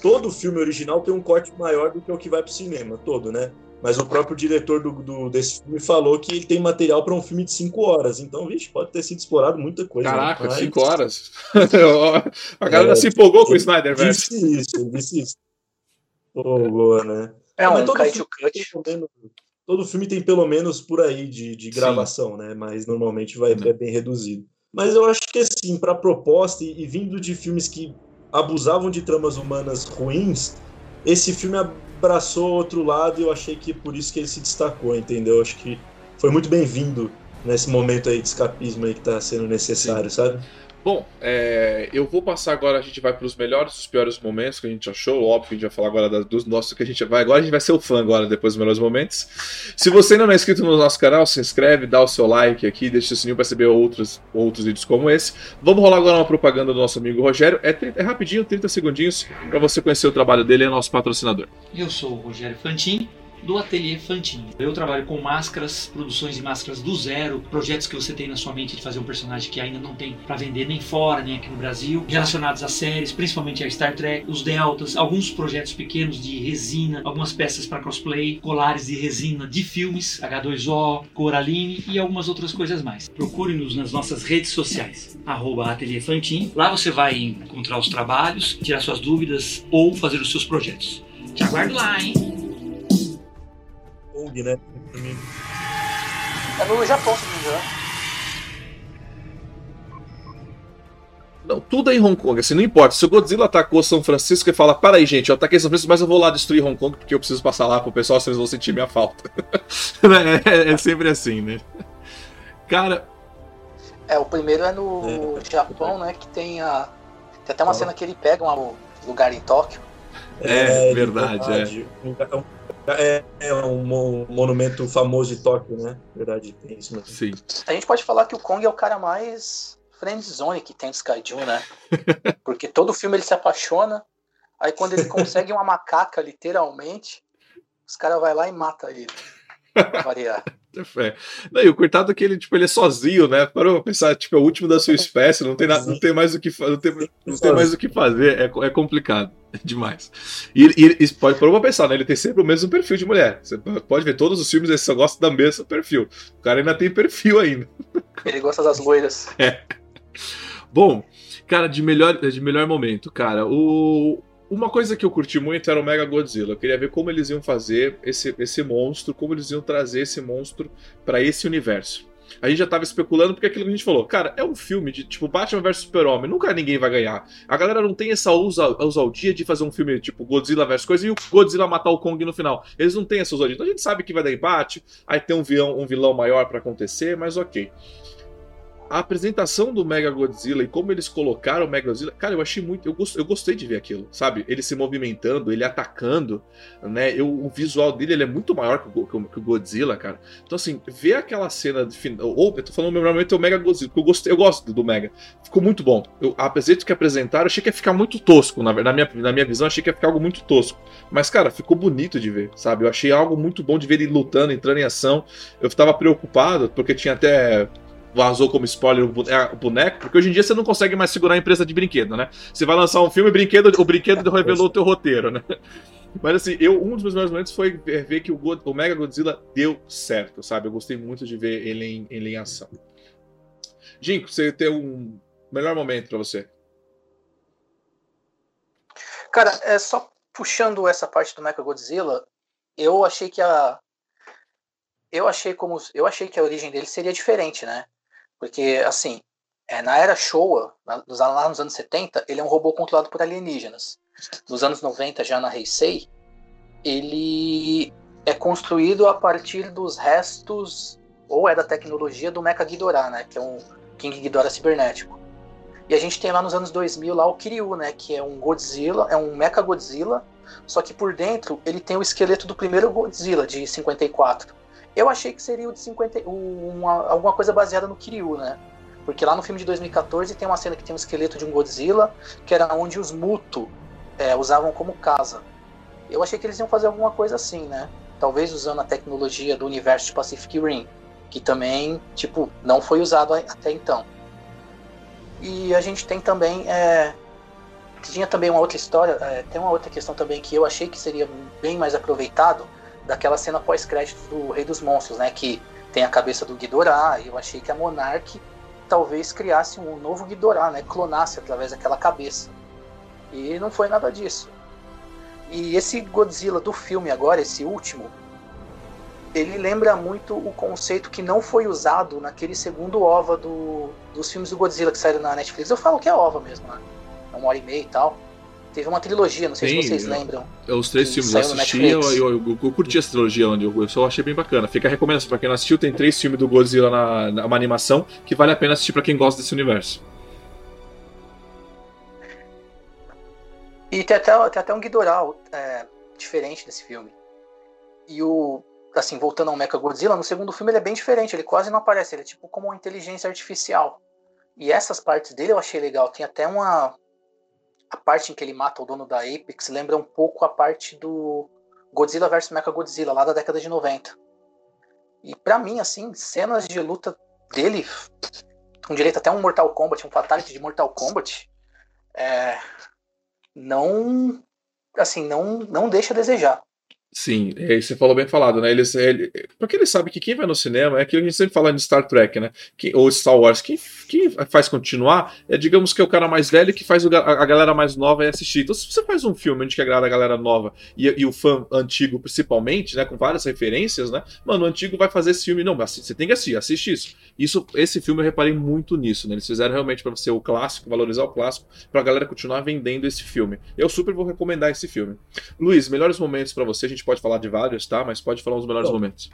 todo filme original tem um corte maior do que o que vai pro cinema, todo, né? Mas o próprio diretor do, do desse filme falou que ele tem material para um filme de 5 horas. Então, vixe, pode ter sido explorado muita coisa. Né? Caraca, 5 né? horas. a galera é, se empolgou com o Snyder, velho. Disse isso, disse isso. Empolgou, né? É um todo filme, todo filme tem pelo menos por aí de, de gravação, Sim. né? Mas normalmente vai, é bem reduzido. Mas eu acho que assim, para proposta e, e vindo de filmes que abusavam de tramas humanas ruins, esse filme abraçou outro lado e eu achei que por isso que ele se destacou, entendeu? Acho que foi muito bem-vindo nesse momento aí de escapismo aí que tá sendo necessário, Sim. sabe? Bom, é, eu vou passar agora, a gente vai para os melhores os piores momentos que a gente achou. Óbvio a gente vai falar agora dos nossos que a gente vai. Agora a gente vai ser o fã agora, depois dos melhores momentos. Se você ainda não é inscrito no nosso canal, se inscreve, dá o seu like aqui, deixa o sininho para receber outros, outros vídeos como esse. Vamos rolar agora uma propaganda do nosso amigo Rogério. É, é rapidinho, 30 segundinhos, para você conhecer o trabalho dele, é nosso patrocinador. Eu sou o Rogério Fantin do Ateliê Fantin. Eu trabalho com máscaras, produções de máscaras do zero, projetos que você tem na sua mente de fazer um personagem que ainda não tem para vender nem fora, nem aqui no Brasil, relacionados a séries, principalmente a Star Trek, os Deltas, alguns projetos pequenos de resina, algumas peças para cosplay, colares de resina de filmes, H2O, Coraline e algumas outras coisas mais. Procure-nos nas nossas redes sociais, arroba. Lá você vai encontrar os trabalhos, tirar suas dúvidas ou fazer os seus projetos. Te aguardo lá, hein? Kong, né? É no Japão, se não me engano. Não, tudo é em Hong Kong, assim, não importa. Se o Godzilla atacou São Francisco e fala, para aí, gente, eu ataquei São Francisco, mas eu vou lá destruir Hong Kong porque eu preciso passar lá pro pessoal, senão eles vão sentir minha falta. é, é, sempre assim, né? Cara. É, o primeiro é no é. Japão, né? Que tem a. Tem até uma cena que ele pega um lugar em Tóquio. É, é verdade, verdade, é. É, é um monumento famoso de Tóquio, né? Verdade, tem isso mesmo. Sim. A gente pode falar que o Kong é o cara mais friendzone que tem de Skyju, né? Porque todo filme ele se apaixona, aí quando ele consegue uma macaca, literalmente, os caras vai lá e mata ele. Pra variar. É. Não, e o coitado é que ele, tipo, ele é sozinho, né? Parou pra pensar, tipo, é o último da sua espécie, não tem, nada, não tem mais o que não tem, não tem mais o que fazer, é, é complicado. É demais. E, e, e pode pra pensar, né? Ele tem sempre o mesmo perfil de mulher. Você pode ver todos os filmes, ele só gosta da mesma perfil. O cara ainda tem perfil ainda. Ele gosta das loiras. É. Bom, cara, de melhor, de melhor momento, cara, o, uma coisa que eu curti muito era o Mega Godzilla. Eu queria ver como eles iam fazer esse, esse monstro, como eles iam trazer esse monstro para esse universo. A gente já tava especulando porque aquilo que a gente falou, cara, é um filme de tipo Batman vs Super-Homem, nunca ninguém vai ganhar. A galera não tem essa ousadia de fazer um filme tipo Godzilla vs coisa e o Godzilla matar o Kong no final. Eles não têm essa ousadia. Então a gente sabe que vai dar empate, aí tem um vilão, um vilão maior para acontecer, mas ok a apresentação do Mega Godzilla e como eles colocaram o Mega Godzilla, cara, eu achei muito. Eu, gost, eu gostei de ver aquilo, sabe? Ele se movimentando, ele atacando, né? Eu, o visual dele ele é muito maior que o, que o Godzilla, cara. Então, assim, ver aquela cena de final. Ou, eu tô falando normalmente é o Mega Godzilla, porque eu, gostei, eu gosto do Mega. Ficou muito bom. Eu, apesar de que apresentaram, achei que ia ficar muito tosco. Na, na, minha, na minha visão, achei que ia ficar algo muito tosco. Mas, cara, ficou bonito de ver, sabe? Eu achei algo muito bom de ver ele lutando, entrando em ação. Eu tava preocupado, porque tinha até vazou como spoiler o boneco, porque hoje em dia você não consegue mais segurar a empresa de brinquedo, né? Você vai lançar um filme, brinquedo, o brinquedo revelou o teu roteiro, né? Mas assim, eu, um dos meus melhores momentos foi ver que o, God, o Mega Godzilla deu certo, sabe? Eu gostei muito de ver ele em, ele em ação. Jinko, você tem um melhor momento para você? Cara, é só puxando essa parte do Mega Godzilla, eu achei que a eu achei como eu achei que a origem dele seria diferente, né? Porque, assim, é, na era Showa, lá nos anos 70, ele é um robô controlado por alienígenas. Nos anos 90, já na Heisei, ele é construído a partir dos restos, ou é da tecnologia do Mecha Ghidorah, né? Que é um King Ghidorah cibernético. E a gente tem lá nos anos 2000 lá o Kiryu, né? Que é um Godzilla, é um Mecha Godzilla, só que por dentro ele tem o esqueleto do primeiro Godzilla, de 54. Eu achei que seria o de 50, uma, alguma coisa baseada no Kiryu, né? Porque lá no filme de 2014 tem uma cena que tem um esqueleto de um Godzilla, que era onde os Muto é, usavam como casa. Eu achei que eles iam fazer alguma coisa assim, né? Talvez usando a tecnologia do universo de Pacific Rim, que também, tipo, não foi usado até então. E a gente tem também é, tinha também uma outra história, é, tem uma outra questão também que eu achei que seria bem mais aproveitado daquela cena pós-crédito do Rei dos Monstros, né? Que tem a cabeça do Ghidorah, e eu achei que a Monarch talvez criasse um novo Ghidorah, né? Clonasse através daquela cabeça. E não foi nada disso. E esse Godzilla do filme agora, esse último, ele lembra muito o conceito que não foi usado naquele segundo OVA do, dos filmes do Godzilla que saíram na Netflix. Eu falo que é OVA mesmo, né? É uma hora e meia e tal. Teve uma trilogia, não sei Sim, se vocês lembram. É os três filmes eu assisti, eu, eu, eu, curti essa trilogia, onde eu, eu só achei bem bacana. Fica a recomendação pra quem não assistiu, tem três filmes do Godzilla na, na uma animação que vale a pena assistir para quem gosta desse universo. E tem até, tem até um Ghidorah é, diferente desse filme. E o. Assim, voltando ao Mecha Godzilla, no segundo filme ele é bem diferente, ele quase não aparece, ele é tipo como uma inteligência artificial. E essas partes dele eu achei legal. Tem até uma. A parte em que ele mata o dono da Apex lembra um pouco a parte do Godzilla vs Mecha Godzilla, lá da década de 90. E para mim, assim, cenas de luta dele, com direito até um Mortal Kombat, um Fatality de Mortal Kombat, é, não assim, não, não deixa a desejar. Sim, é, você falou bem falado, né? Eles, ele, porque eles sabem que quem vai no cinema é aquilo que a gente sempre fala de Star Trek, né? Que, ou Star Wars. Quem, quem faz continuar é, digamos que é o cara mais velho que faz o, a, a, galera mais nova assistir. Então, se você faz um filme onde que agrada a galera nova e, e, o fã antigo, principalmente, né? Com várias referências, né? Mano, o antigo vai fazer esse filme. Não, você tem que assistir, assiste isso. isso. Esse filme eu reparei muito nisso, né? Eles fizeram realmente para ser o clássico, valorizar o clássico, pra galera continuar vendendo esse filme. Eu super vou recomendar esse filme. Luiz, melhores momentos para você, a gente gente pode falar de vários, tá? Mas pode falar os melhores Bom, momentos.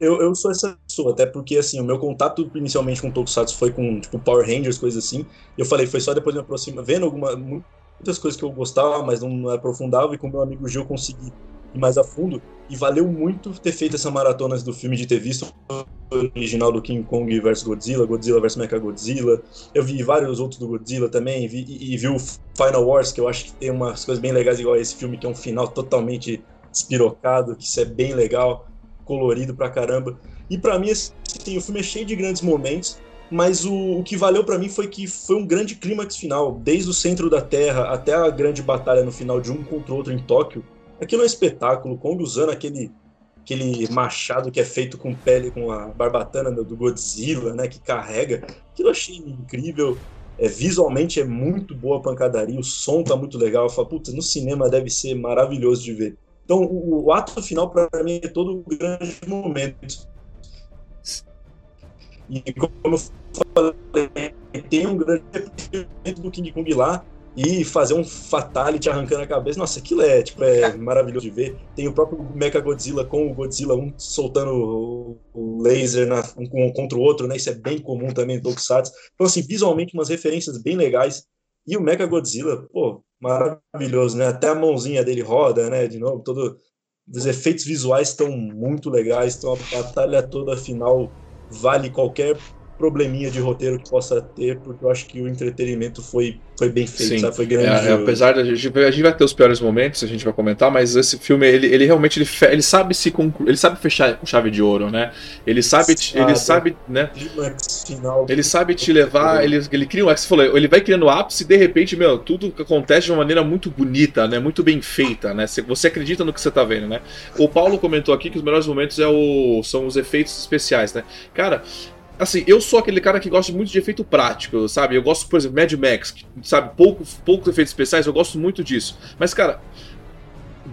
eu, eu sou essa pessoa, até porque assim, o meu contato inicialmente com Tokusatsu foi com tipo Power Rangers, coisas assim. Eu falei, foi só depois de me aproximar, vendo alguma, muitas coisas que eu gostava, mas não aprofundava, e com meu amigo Gil eu consegui ir mais a fundo. E valeu muito ter feito essa maratona do filme, de ter visto o original do King Kong vs Godzilla, Godzilla vs Mechagodzilla. Eu vi vários outros do Godzilla também, vi, e, e vi o Final Wars, que eu acho que tem umas coisas bem legais, igual esse filme, que é um final totalmente espirocado, que isso é bem legal, colorido pra caramba. E para mim, assim, o filme é cheio de grandes momentos, mas o, o que valeu para mim foi que foi um grande clímax final, desde o centro da Terra até a grande batalha no final de um contra o outro em Tóquio Aquilo é um espetáculo, Kong usando aquele, aquele machado que é feito com pele, com a barbatana do Godzilla, né, que carrega. Aquilo eu achei incrível. É, visualmente é muito boa a pancadaria, o som tá muito legal. Eu falo, putz, no cinema deve ser maravilhoso de ver. Então, o, o ato final, para mim, é todo um grande momento. E como eu falei, tem um grande momento do King Kong lá, e fazer um fatality arrancando a cabeça. Nossa, aquilo é, tipo, é maravilhoso de ver. Tem o próprio Mecha Godzilla com o Godzilla, um soltando o laser na, um contra o outro, né? Isso é bem comum também em Tokusatsu. Então, assim, visualmente umas referências bem legais. E o Mecha Godzilla, pô, maravilhoso, né? Até a mãozinha dele roda, né? De novo, todo... Os efeitos visuais estão muito legais, então a batalha toda final vale qualquer probleminha de roteiro que possa ter, porque eu acho que o entretenimento foi, foi bem feito, sabe? Foi grande. É, é, apesar da gente, a gente vai ter os piores momentos, a gente vai comentar, mas esse filme, ele, ele realmente ele, ele sabe se conclu, ele sabe fechar com chave de ouro, né? Ele sabe, sabe ele sabe, né? Final, ele sabe te levar, ele, ele cria um, você falou, ele vai criando ápice e de repente, meu, tudo acontece de uma maneira muito bonita, né? Muito bem feita, né? Você acredita no que você tá vendo, né? O Paulo comentou aqui que os melhores momentos é o, são os efeitos especiais, né? Cara, Assim, eu sou aquele cara que gosta muito de efeito prático, sabe? Eu gosto, por exemplo, Mad Max, sabe? Pouco, poucos efeitos especiais, eu gosto muito disso. Mas, cara,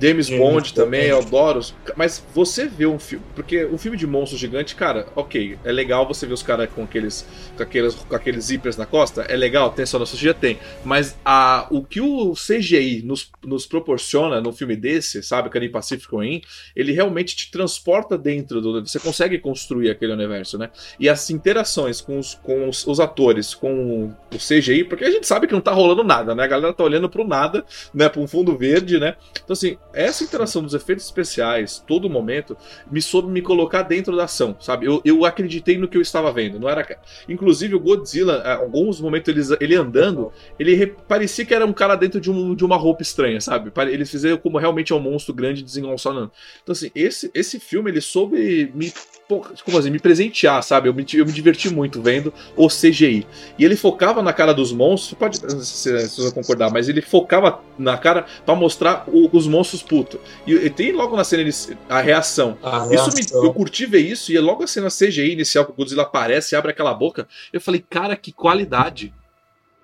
James, Bond também, eu adoro. Mas você vê um filme. Porque um filme de monstro gigante, cara, ok. É legal você ver os caras com aqueles, com aqueles. com aqueles zíperes na costa. É legal, tem só nostalgia, tem. Mas a, o que o CGI nos, nos proporciona no filme desse, sabe? Canim Pacífico Rim, ele realmente te transporta dentro do. Você consegue construir aquele universo, né? E as interações com os, com os, os atores, com o CGI, porque a gente sabe que não tá rolando nada, né? A galera tá olhando pro nada, né? Pra um fundo verde, né? Então, assim, essa interação dos efeitos especiais, todo momento, me soube me colocar dentro da ação, sabe? Eu, eu acreditei no que eu estava vendo. Não era. Inclusive, o Godzilla, alguns momentos, ele, ele andando, ele parecia que era um cara dentro de, um, de uma roupa estranha, sabe? Eles fizeram como realmente é um monstro grande desengonçando. Então, assim, esse, esse filme, ele soube me como assim, me presentear, sabe? Eu me, eu me diverti muito vendo o CGI. E ele focava na cara dos monstros, pode se, se você concordar, mas ele focava na cara para mostrar o, os monstros putos. E, e, tem logo na cena a reação. A isso me, eu curti ver isso, e é logo a cena CGI inicial que o Godzilla aparece e abre aquela boca. Eu falei, cara, que qualidade.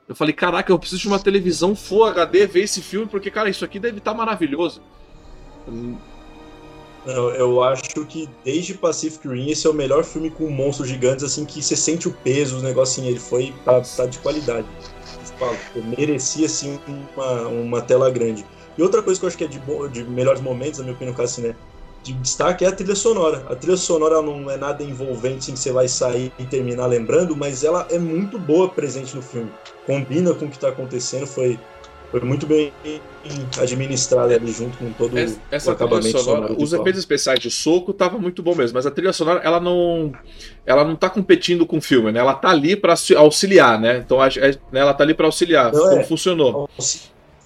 Eu falei, caraca, eu preciso de uma televisão Full HD ver esse filme, porque, cara, isso aqui deve estar tá maravilhoso. Eu, eu acho que desde Pacific Rim esse é o melhor filme com monstros gigantes, assim, que você sente o peso, os negocinhos, ele foi tá, tá de qualidade. Eu merecia, assim, uma, uma tela grande. E outra coisa que eu acho que é de, de melhores momentos, na minha opinião, assim, né? De destaque é a trilha sonora. A trilha sonora não é nada envolvente, assim, que você vai sair e terminar lembrando, mas ela é muito boa presente no filme. Combina com o que está acontecendo, foi foi muito bem administrada ali junto com todo essa, essa o acabamento sonora, Os efeitos especiais de soco tava muito bom mesmo, mas a trilha sonora ela não ela não tá competindo com o filme, né? Ela tá ali para auxiliar, né? Então é, né, ela tá ali para auxiliar. Não como é, funcionou?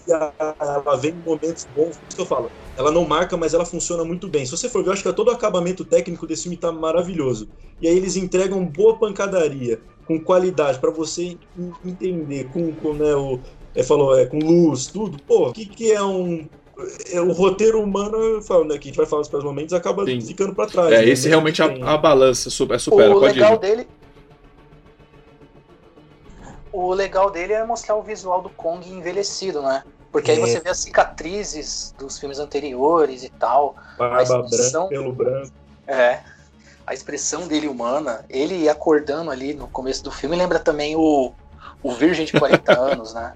Ela vem em momentos bons, isso que eu falo. Ela não marca, mas ela funciona muito bem. Se você for ver, eu acho que todo o acabamento técnico desse filme tá maravilhoso. E aí eles entregam boa pancadaria, com qualidade, para você entender com, com né, o, ele falou, é com luz, tudo. Pô, o que, que é um. É, o roteiro humano, falo, né, que a gente vai falar nos próximos momentos, acaba Sim. ficando para trás. É, né? esse realmente tem... a, a, balança super, é supera. O legal ir. dele. O legal dele é mostrar o visual do Kong envelhecido, né? Porque é. aí você vê as cicatrizes dos filmes anteriores e tal. Barba expressão... branca, pelo branco. É. A expressão dele humana, ele acordando ali no começo do filme, lembra também o, o Virgem de 40 anos, né?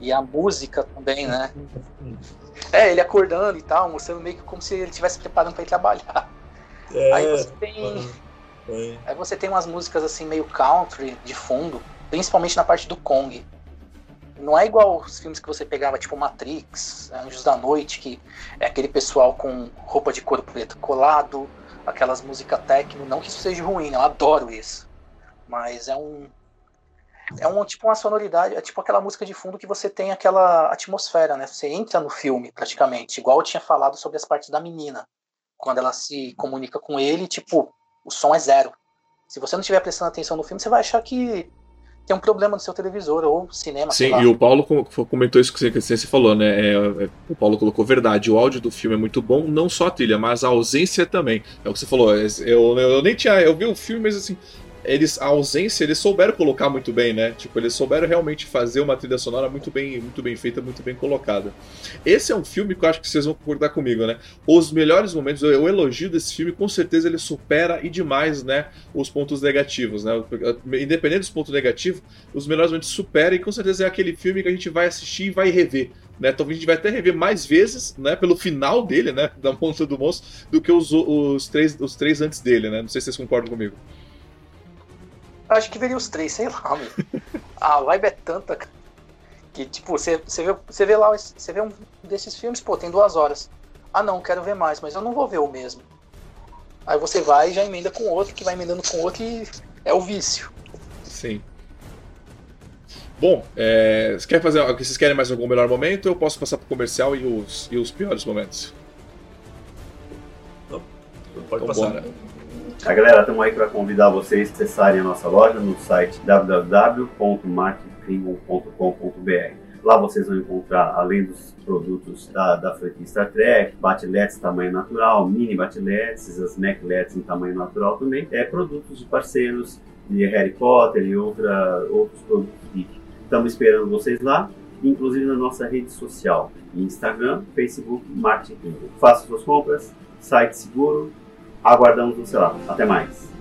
E a música também, né? É, ele acordando e tal, mostrando meio que como se ele estivesse preparando para ir trabalhar. É, aí você tem. É. Aí você tem umas músicas assim meio country de fundo, principalmente na parte do Kong. Não é igual os filmes que você pegava, tipo Matrix, Anjos da Noite, que é aquele pessoal com roupa de couro preto colado, aquelas músicas techno. Não que isso seja ruim, eu adoro isso. Mas é um, é um tipo uma sonoridade, é tipo aquela música de fundo que você tem aquela atmosfera, né? Você entra no filme praticamente, igual eu tinha falado sobre as partes da menina. Quando ela se comunica com ele, tipo, o som é zero. Se você não estiver prestando atenção no filme, você vai achar que tem um problema no seu televisor ou cinema. Sim, e o Paulo comentou isso que você falou, né? É, é, o Paulo colocou verdade. O áudio do filme é muito bom, não só a trilha, mas a ausência também. É o que você falou. É, eu, eu nem tinha. Eu vi o filme, mas assim, eles a ausência eles souberam colocar muito bem, né? Tipo, eles souberam realmente fazer uma trilha sonora muito bem, muito bem feita, muito bem colocada. Esse é um filme que eu acho que vocês vão concordar comigo, né? Os melhores momentos, o elogio desse filme, com certeza ele supera e demais, né, os pontos negativos, né? Independente dos pontos negativos, os melhores momentos superam e com certeza é aquele filme que a gente vai assistir e vai rever. Né, talvez a gente vai até rever mais vezes, né, pelo final dele, né, da Monta do Monstro, do que os, os, três, os três antes dele, né? Não sei se vocês concordam comigo. Acho que veria os três, sei lá, meu. A vibe é tanta que, tipo, você, você, vê, você vê lá, você vê um desses filmes, pô, tem duas horas. Ah não, quero ver mais, mas eu não vou ver o mesmo. Aí você vai e já emenda com outro, que vai emendando com outro e é o vício. Sim. Bom, é, você quer fazer, vocês querem mais algum melhor momento? Eu posso passar pro comercial e os, e os piores momentos. Não, pode então, passar. Bora. A galera, estamos aí para convidar vocês a acessarem a nossa loja no site www.marketingfreeman.com.br. Lá vocês vão encontrar, além dos produtos da, da franquia Star Trek, batiletes tamanho natural, mini batiletes, as necklets em tamanho natural também, é produtos de parceiros de Harry Potter e outra, outros produtos geek. Estamos esperando vocês lá, inclusive na nossa rede social, Instagram, Facebook, Marketing Faça suas compras, site seguro, Aguardamos você lá. Até mais.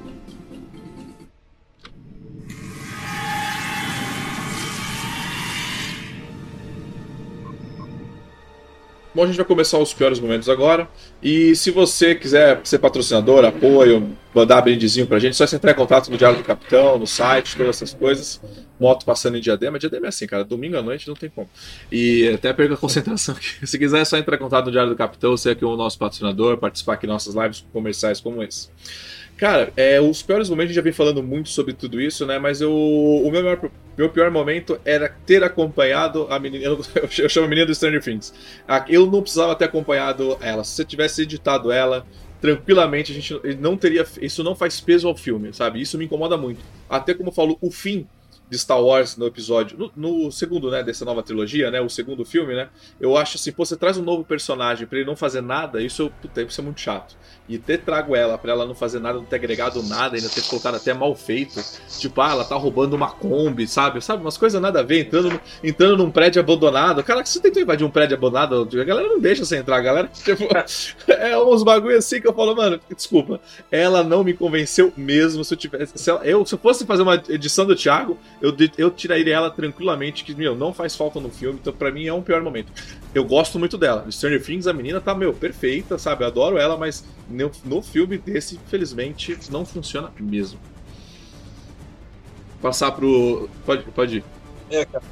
Bom, a gente vai começar os piores momentos agora. E se você quiser ser patrocinador, apoio, mandar brindezinho pra gente, só se entrar em contato no Diário do Capitão, no site, todas essas coisas. Moto passando em diadema. Diadema é assim, cara. Domingo à noite não tem como. E até perca a concentração aqui. Se quiser, é só entrar em contato no Diário do Capitão, ser aqui o nosso patrocinador, participar aqui nossas lives comerciais como esse. Cara, é, os piores momentos, a gente já vem falando muito sobre tudo isso, né? Mas eu, o meu, maior, meu pior momento era ter acompanhado a menina. Eu, eu chamo a menina do Stranger Things. Eu não precisava ter acompanhado ela. Se você tivesse editado ela, tranquilamente a gente não teria. Isso não faz peso ao filme, sabe? Isso me incomoda muito. Até como eu falo, o fim de Star Wars no episódio. No, no, segundo, né, dessa nova trilogia, né? O segundo filme, né? Eu acho assim, pô, você traz um novo personagem para ele não fazer nada, isso, puta, isso é muito chato. E ter trago ela para ela não fazer nada, não ter agregado nada, ainda ter colocado até mal feito. Tipo, ah, ela tá roubando uma Kombi, sabe? Sabe? Umas coisas nada a ver, entrando, entrando num prédio abandonado. Cara, que você tentou invadir um prédio abandonado, a galera não deixa você entrar, a galera. Tipo, é uns bagulho assim que eu falo, mano, desculpa. Ela não me convenceu mesmo se eu tivesse. Se, ela, eu, se eu fosse fazer uma edição do Thiago, eu, eu tiraria ela tranquilamente, que, meu, não faz falta no filme, então pra mim é um pior momento. Eu gosto muito dela. Stranger Things, a menina tá, meu, perfeita, sabe? Eu adoro ela, mas no, no filme desse, infelizmente, não funciona mesmo. Passar pro. Pode, pode ir. É, cara.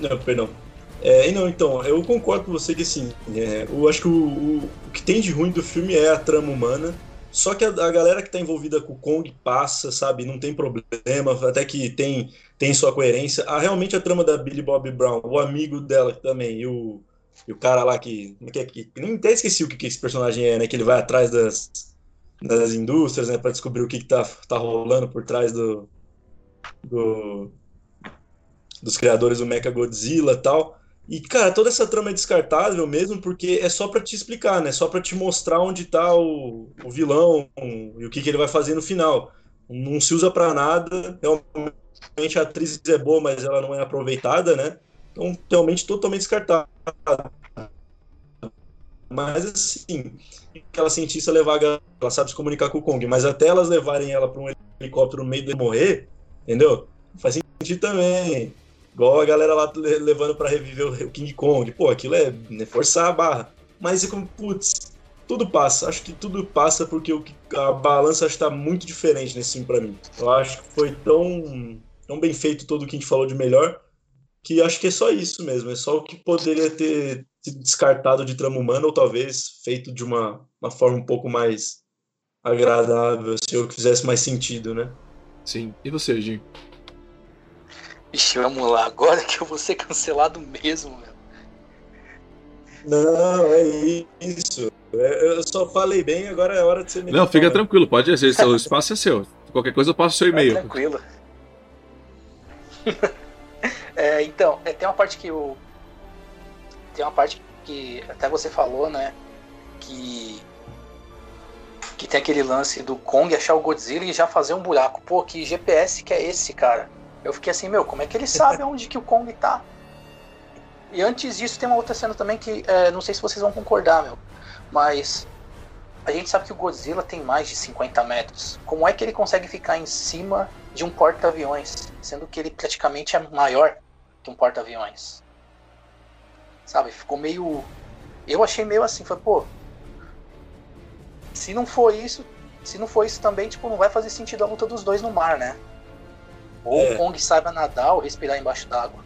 Não, perdão. É, não, então, eu concordo com você que assim, é, eu acho que o, o, o, que tem de ruim do filme é a trama humana. Só que a, a, galera que tá envolvida com o Kong passa, sabe? Não tem problema, até que tem, tem sua coerência. Ah, realmente a trama da Billy Bob Brown, o amigo dela também, e o, e o cara lá que. que, que nem até esqueci o que, que esse personagem é, né? Que ele vai atrás das, das indústrias, né? Pra descobrir o que, que tá, tá rolando por trás do, do dos criadores do Mecha Godzilla tal. E, cara, toda essa trama é descartável mesmo, porque é só para te explicar, né? Só para te mostrar onde tá o, o vilão e o que, que ele vai fazer no final. Não se usa para nada. Realmente a atriz é boa, mas ela não é aproveitada, né? Então, realmente totalmente descartável. Mas, assim, aquela cientista levar a ela sabe se comunicar com o Kong, mas até elas levarem ela para um helicóptero no meio de morrer, entendeu? Faz sentido também. Igual a galera lá levando para reviver o King Kong. Pô, aquilo é né, forçar a barra. Mas é como, putz, tudo passa. Acho que tudo passa porque o a balança está muito diferente nesse filme para mim. Eu acho que foi tão, tão bem feito todo o que a gente falou de melhor que acho que é só isso mesmo. É só o que poderia ter sido descartado de trama humana ou talvez feito de uma, uma forma um pouco mais agradável, se eu fizesse mais sentido, né? Sim. E você, Jim? Ixi, vamos lá, agora que eu vou ser cancelado mesmo, meu. Não, é isso. É, eu só falei bem, agora é hora de ser Não, fica tranquilo, pode ser, o espaço é seu. Qualquer coisa eu passo seu e-mail. tranquilo. é, então, é, tem uma parte que eu. Tem uma parte que até você falou, né? Que. Que tem aquele lance do Kong achar o Godzilla e já fazer um buraco. Pô, que GPS que é esse, cara? Eu fiquei assim, meu, como é que ele sabe onde que o Kong tá? E antes disso tem uma outra cena também que é, não sei se vocês vão concordar, meu. Mas a gente sabe que o Godzilla tem mais de 50 metros. Como é que ele consegue ficar em cima de um porta-aviões, sendo que ele praticamente é maior que um porta-aviões? Sabe? Ficou meio. Eu achei meio assim, foi, pô. Se não for isso, se não for isso também, tipo, não vai fazer sentido a luta dos dois no mar, né? Ou é. o Kong saiba nadar ou respirar embaixo d'água.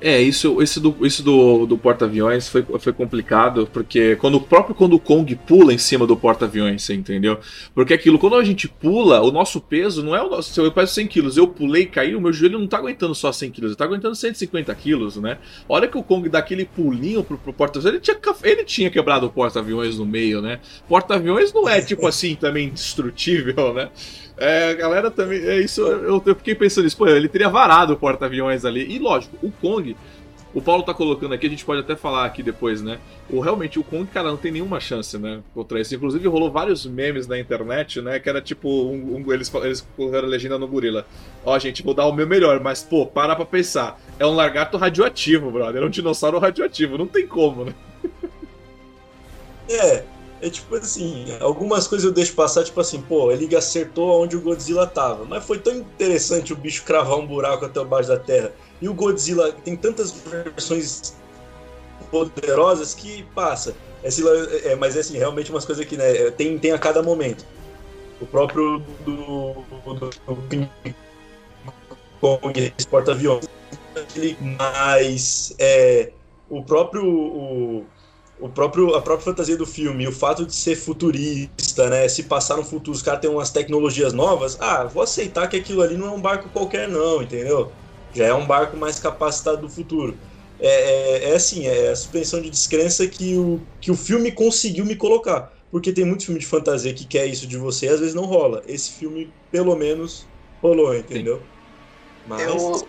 É, isso, isso do, isso do, do porta-aviões foi, foi complicado, porque quando o próprio quando o Kong pula em cima do porta-aviões, você entendeu? Porque aquilo, quando a gente pula, o nosso peso não é o nosso. Se eu peso 100 quilos, eu pulei e caí, o meu joelho não tá aguentando só 100 quilos, ele tá aguentando 150 quilos, né? A hora que o Kong dá aquele pulinho pro, pro porta-aviões, ele tinha, ele tinha quebrado o porta-aviões no meio, né? Porta-aviões não é tipo assim também indestrutível, né? É, a galera também. É isso, eu, eu fiquei pensando nisso. Pô, ele teria varado o porta-aviões ali. E lógico, o Kong. O Paulo tá colocando aqui, a gente pode até falar aqui depois, né? O, realmente, o Kong, cara, não tem nenhuma chance, né? Contra isso. Inclusive, rolou vários memes na internet, né? Que era tipo, um, um, eles, eles colocaram a legenda no gorila. Ó, gente, vou dar o meu melhor, mas, pô, para pra pensar. É um lagarto radioativo, brother. É um dinossauro radioativo. Não tem como, né? É, é tipo assim, algumas coisas eu deixo passar, tipo assim, pô, ele acertou onde o Godzilla tava. Mas foi tão interessante o bicho cravar um buraco até baixo da terra. E o Godzilla tem tantas versões poderosas que passa. Esse, é, mas é assim, realmente umas coisas que né, tem, tem a cada momento. O próprio do, do, do Kong, porta-aviões, mas é, o próprio o, o próprio a própria fantasia do filme, o fato de ser futurista, né, se passar no futuro, os caras têm umas tecnologias novas, ah, vou aceitar que aquilo ali não é um barco qualquer não, entendeu? Já é um barco mais capacitado do futuro. É, é, é assim, é a suspensão de descrença que o, que o filme conseguiu me colocar. Porque tem muito filme de fantasia que quer isso de você e às vezes não rola. Esse filme, pelo menos, rolou, entendeu? Sim. Mas.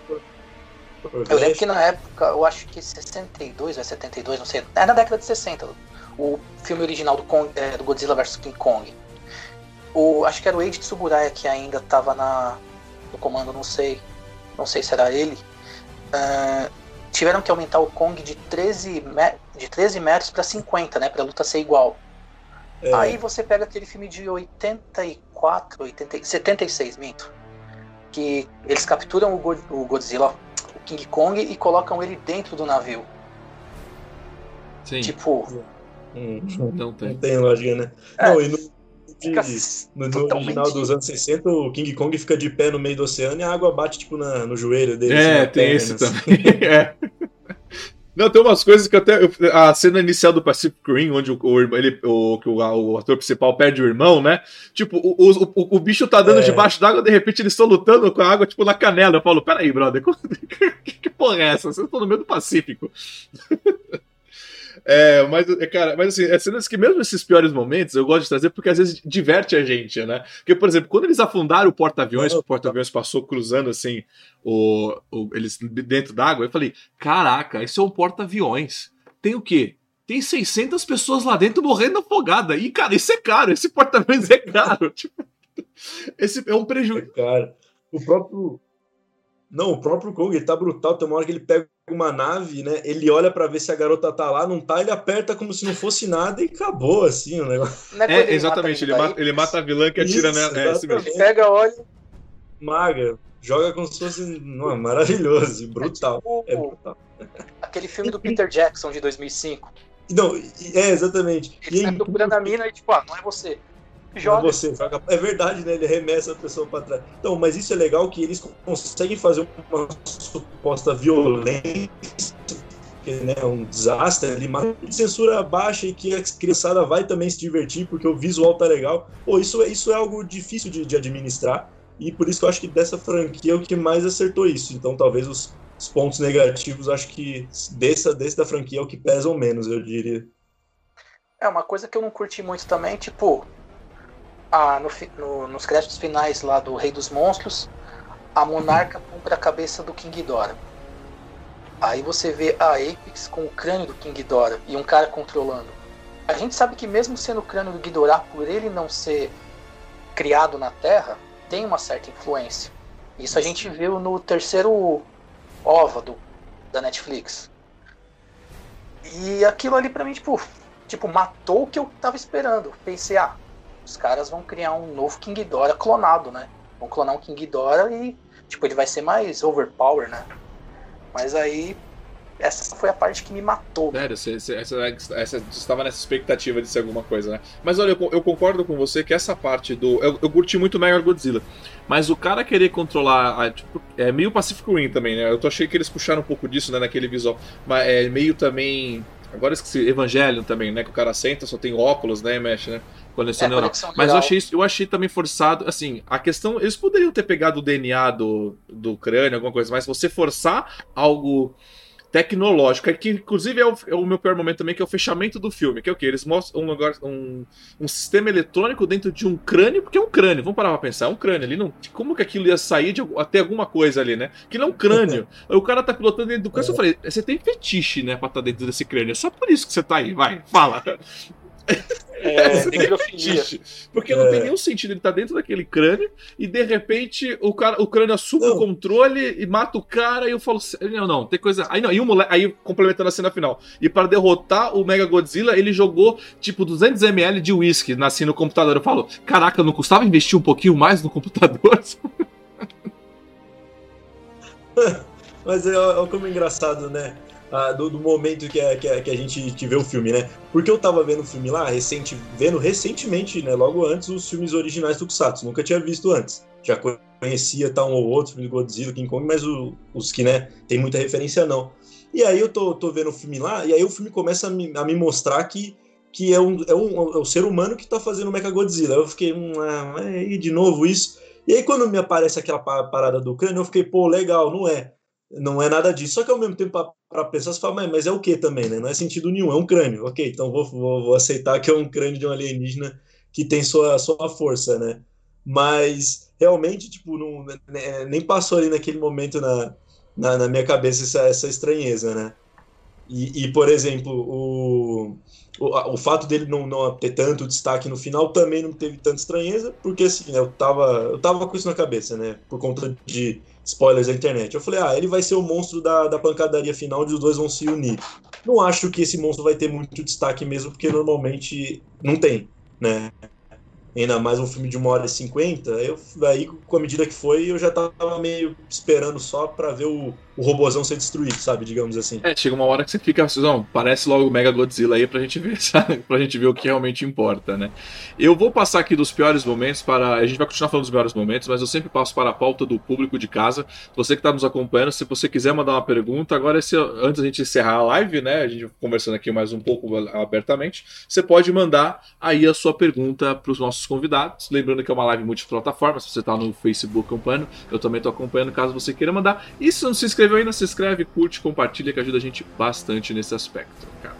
Eu... Eu lembro que na época, eu acho que 62 ou 72, não sei, é na década de 60, o filme original do, Kong, é, do Godzilla vs King Kong. O, acho que era o Eiji Tsuburaya que ainda estava na, no comando, não sei, não sei se era ele. Uh, tiveram que aumentar o Kong de 13, de 13 metros para 50, né, para a luta ser igual. É. Aí você pega aquele filme de 84, 80, 76, minto. Que eles capturam o, God, o Godzilla, King Kong, e colocam ele dentro do navio. Sim. Tipo. Hum, não tem. Não tem lógica, né? É. Não, e no, de, no, no original dos anos 60, o King Kong fica de pé no meio do oceano e a água bate, tipo, na, no joelho dele. É, assim, tem isso assim. também. é. Não, tem umas coisas que até. A cena inicial do Pacific Rim, onde o, o, ele, o, o, o ator principal perde o irmão, né? Tipo, o, o, o bicho tá dando é. debaixo d'água, de repente eles estão lutando com a água, tipo, na canela. Eu falo, peraí, brother, que, que porra é essa? Vocês estão no meio do Pacífico. É, mas, é, cara, mas assim, é cenas que mesmo esses piores momentos eu gosto de trazer porque às vezes diverte a gente, né? Porque, por exemplo, quando eles afundaram o porta-aviões, o porta-aviões passou cruzando assim, o, o eles dentro d'água, eu falei: caraca, isso é um porta-aviões. Tem o quê? Tem 600 pessoas lá dentro morrendo afogada. E, cara, isso é caro. Esse porta-aviões é caro. tipo, esse é um prejuízo. É caro. O próprio, não, o próprio Kong, ele tá brutal. Tem uma hora que ele pega uma nave, né? Ele olha para ver se a garota tá lá, não tá, ele aperta como se não fosse nada e acabou, assim, o negócio. É, é exatamente, ele mata, ele mata a vilã que atira nela. É, assim ele pega, olha. Maga, joga como se fosse. Não, maravilhoso, brutal. É, tipo, é brutal. Aquele filme do Peter Jackson de 2005. Não, é, exatamente. Ele sai procurando a mina e, tipo, ah, não é você joga. Você, é verdade, né? Ele arremessa a pessoa para trás. Então, mas isso é legal que eles conseguem fazer uma suposta violência, que né, é um desastre ali, mas censura baixa e que a criançada vai também se divertir porque o visual tá legal. Pô, isso, é, isso é algo difícil de, de administrar e por isso que eu acho que dessa franquia é o que mais acertou isso. Então, talvez os, os pontos negativos, acho que dessa, desse da franquia é o que pesam menos, eu diria. É, uma coisa que eu não curti muito também, tipo, a, no, no, nos créditos finais lá do Rei dos Monstros, a monarca compra a cabeça do King Ghidorah. Aí você vê a Apex com o crânio do King Ghidorah e um cara controlando. A gente sabe que mesmo sendo o crânio do Ghidorah, por ele não ser criado na Terra, tem uma certa influência. Isso a gente viu no terceiro OVA do, da Netflix. E aquilo ali pra mim, tipo, tipo, matou o que eu tava esperando. Pensei, ah, os caras vão criar um novo King Ghidorah clonado, né? Vão clonar um King Ghidorah e, tipo, ele vai ser mais overpower, né? Mas aí, essa foi a parte que me matou. Sério, você, você, essa, essa, você estava nessa expectativa de ser alguma coisa, né? Mas olha, eu, eu concordo com você que essa parte do. Eu, eu curti muito Mega Godzilla. Mas o cara querer controlar. A, tipo, é meio Pacific Rim também, né? Eu tô achei que eles puxaram um pouco disso, né, naquele visual. Mas é meio também. Agora esqueci, Evangelho também, né? Que o cara senta, só tem óculos, né, mexe, né? Conexão é, neural. Mas eu achei, eu achei também forçado, assim, a questão, eles poderiam ter pegado o DNA do, do crânio, alguma coisa, mas você forçar algo tecnológico, é que inclusive é o, é o, meu pior momento também, que é o fechamento do filme, que é o que? Eles mostram um lugar, um, um sistema eletrônico dentro de um crânio, porque é um crânio, vamos parar pra pensar, é um crânio ali, não, como que aquilo ia sair de até alguma coisa ali, né? Que não é um crânio. o cara tá pilotando dentro do crânio, eu falei, você tem fetiche, né, pra estar tá dentro desse crânio, é só por isso que você tá aí, vai, fala. É, necrofilia. Porque é. não tem nenhum sentido ele tá dentro daquele crânio e de repente o, cara, o crânio assume não. o controle e mata o cara e eu falo, não, não, tem coisa. Aí não, e o moleque, aí complementando a cena final. E para derrotar o Mega Godzilla, ele jogou tipo 200ml de whisky assim no computador. Eu falo, caraca, não custava investir um pouquinho mais no computador? Mas é, é como é engraçado, né? Ah, do, do, momento que a, que, que a gente vê o filme, né? Porque eu tava vendo o filme lá, recente, vendo recentemente, né? Logo antes, os filmes originais do Kusatsu. Nunca tinha visto antes. Já conhecia tá, um ou outro filme do Godzilla, King Kong, mas o, os que, né, tem muita referência não. E aí eu tô, tô vendo o filme lá, e aí o filme começa a me, a me mostrar que, que é, um, é, um, é o ser humano que tá fazendo o Mecha Godzilla. Eu fiquei, hum, ah, de novo isso. E aí quando me aparece aquela parada do crânio, eu fiquei, pô, legal, não é. Não é nada disso. Só que ao mesmo tempo, para pessoas falam, mas, mas é o que também, né? Não é sentido nenhum, é um crânio. Ok, então vou, vou, vou aceitar que é um crânio de um alienígena que tem sua, sua força, né? Mas realmente, tipo, não, né, nem passou ali naquele momento na, na, na minha cabeça essa, essa estranheza, né? E, e, por exemplo, o, o, o fato dele não, não ter tanto destaque no final também não teve tanta estranheza, porque assim, eu tava, eu tava com isso na cabeça, né? Por conta de spoilers da internet. Eu falei, ah, ele vai ser o monstro da, da pancadaria final onde os dois vão se unir. Não acho que esse monstro vai ter muito destaque mesmo, porque normalmente não tem, né? ainda mais um filme de uma hora e cinquenta, eu, aí com a medida que foi, eu já tava meio esperando só para ver o, o robozão ser destruído, sabe? Digamos assim. É, chega uma hora que você fica não, parece logo o Mega Godzilla aí pra gente ver, sabe? pra gente ver o que realmente importa, né? Eu vou passar aqui dos piores momentos para. A gente vai continuar falando dos piores momentos, mas eu sempre passo para a pauta do público de casa. Você que tá nos acompanhando, se você quiser mandar uma pergunta, agora antes da gente encerrar a live, né? A gente conversando aqui mais um pouco abertamente, você pode mandar aí a sua pergunta para os nossos convidados. Lembrando que é uma live multiplataforma, se você tá no Facebook acompanhando, eu também tô acompanhando caso você queira mandar. E se não se inscrever inscreveu ainda, se inscreve, curte, compartilha, que ajuda a gente bastante nesse aspecto, cara.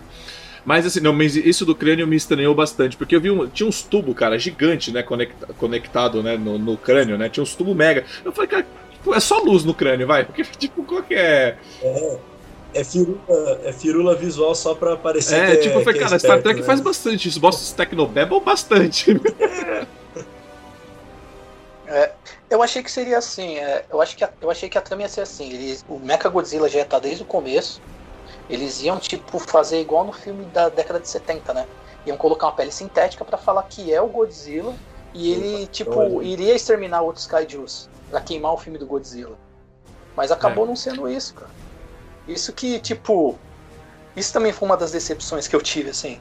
Mas assim, não, mas isso do crânio me estranhou bastante, porque eu vi um, tinha uns tubos, cara, gigante, né, conecta, conectado, né, no, no, crânio, né, tinha uns tubos mega. Eu falei, cara, tipo, é só luz no crânio, vai, porque, tipo, qual que é... É, é firula, é firula visual só pra aparecer É, tipo, é, eu falei, cara, é Star Trek né? faz bastante isso, Boston Technobabble bastante. É. É, eu achei que seria assim. É, eu, acho que a, eu achei que a trama ia ser assim. Eles, o Mecha Godzilla já estar desde o começo. Eles iam, tipo, fazer igual no filme da década de 70, né? Iam colocar uma pele sintética para falar que é o Godzilla. E ele, tipo, iria exterminar outros kaijus pra queimar o filme do Godzilla. Mas acabou é. não sendo isso, cara. Isso que, tipo. Isso também foi uma das decepções que eu tive, assim.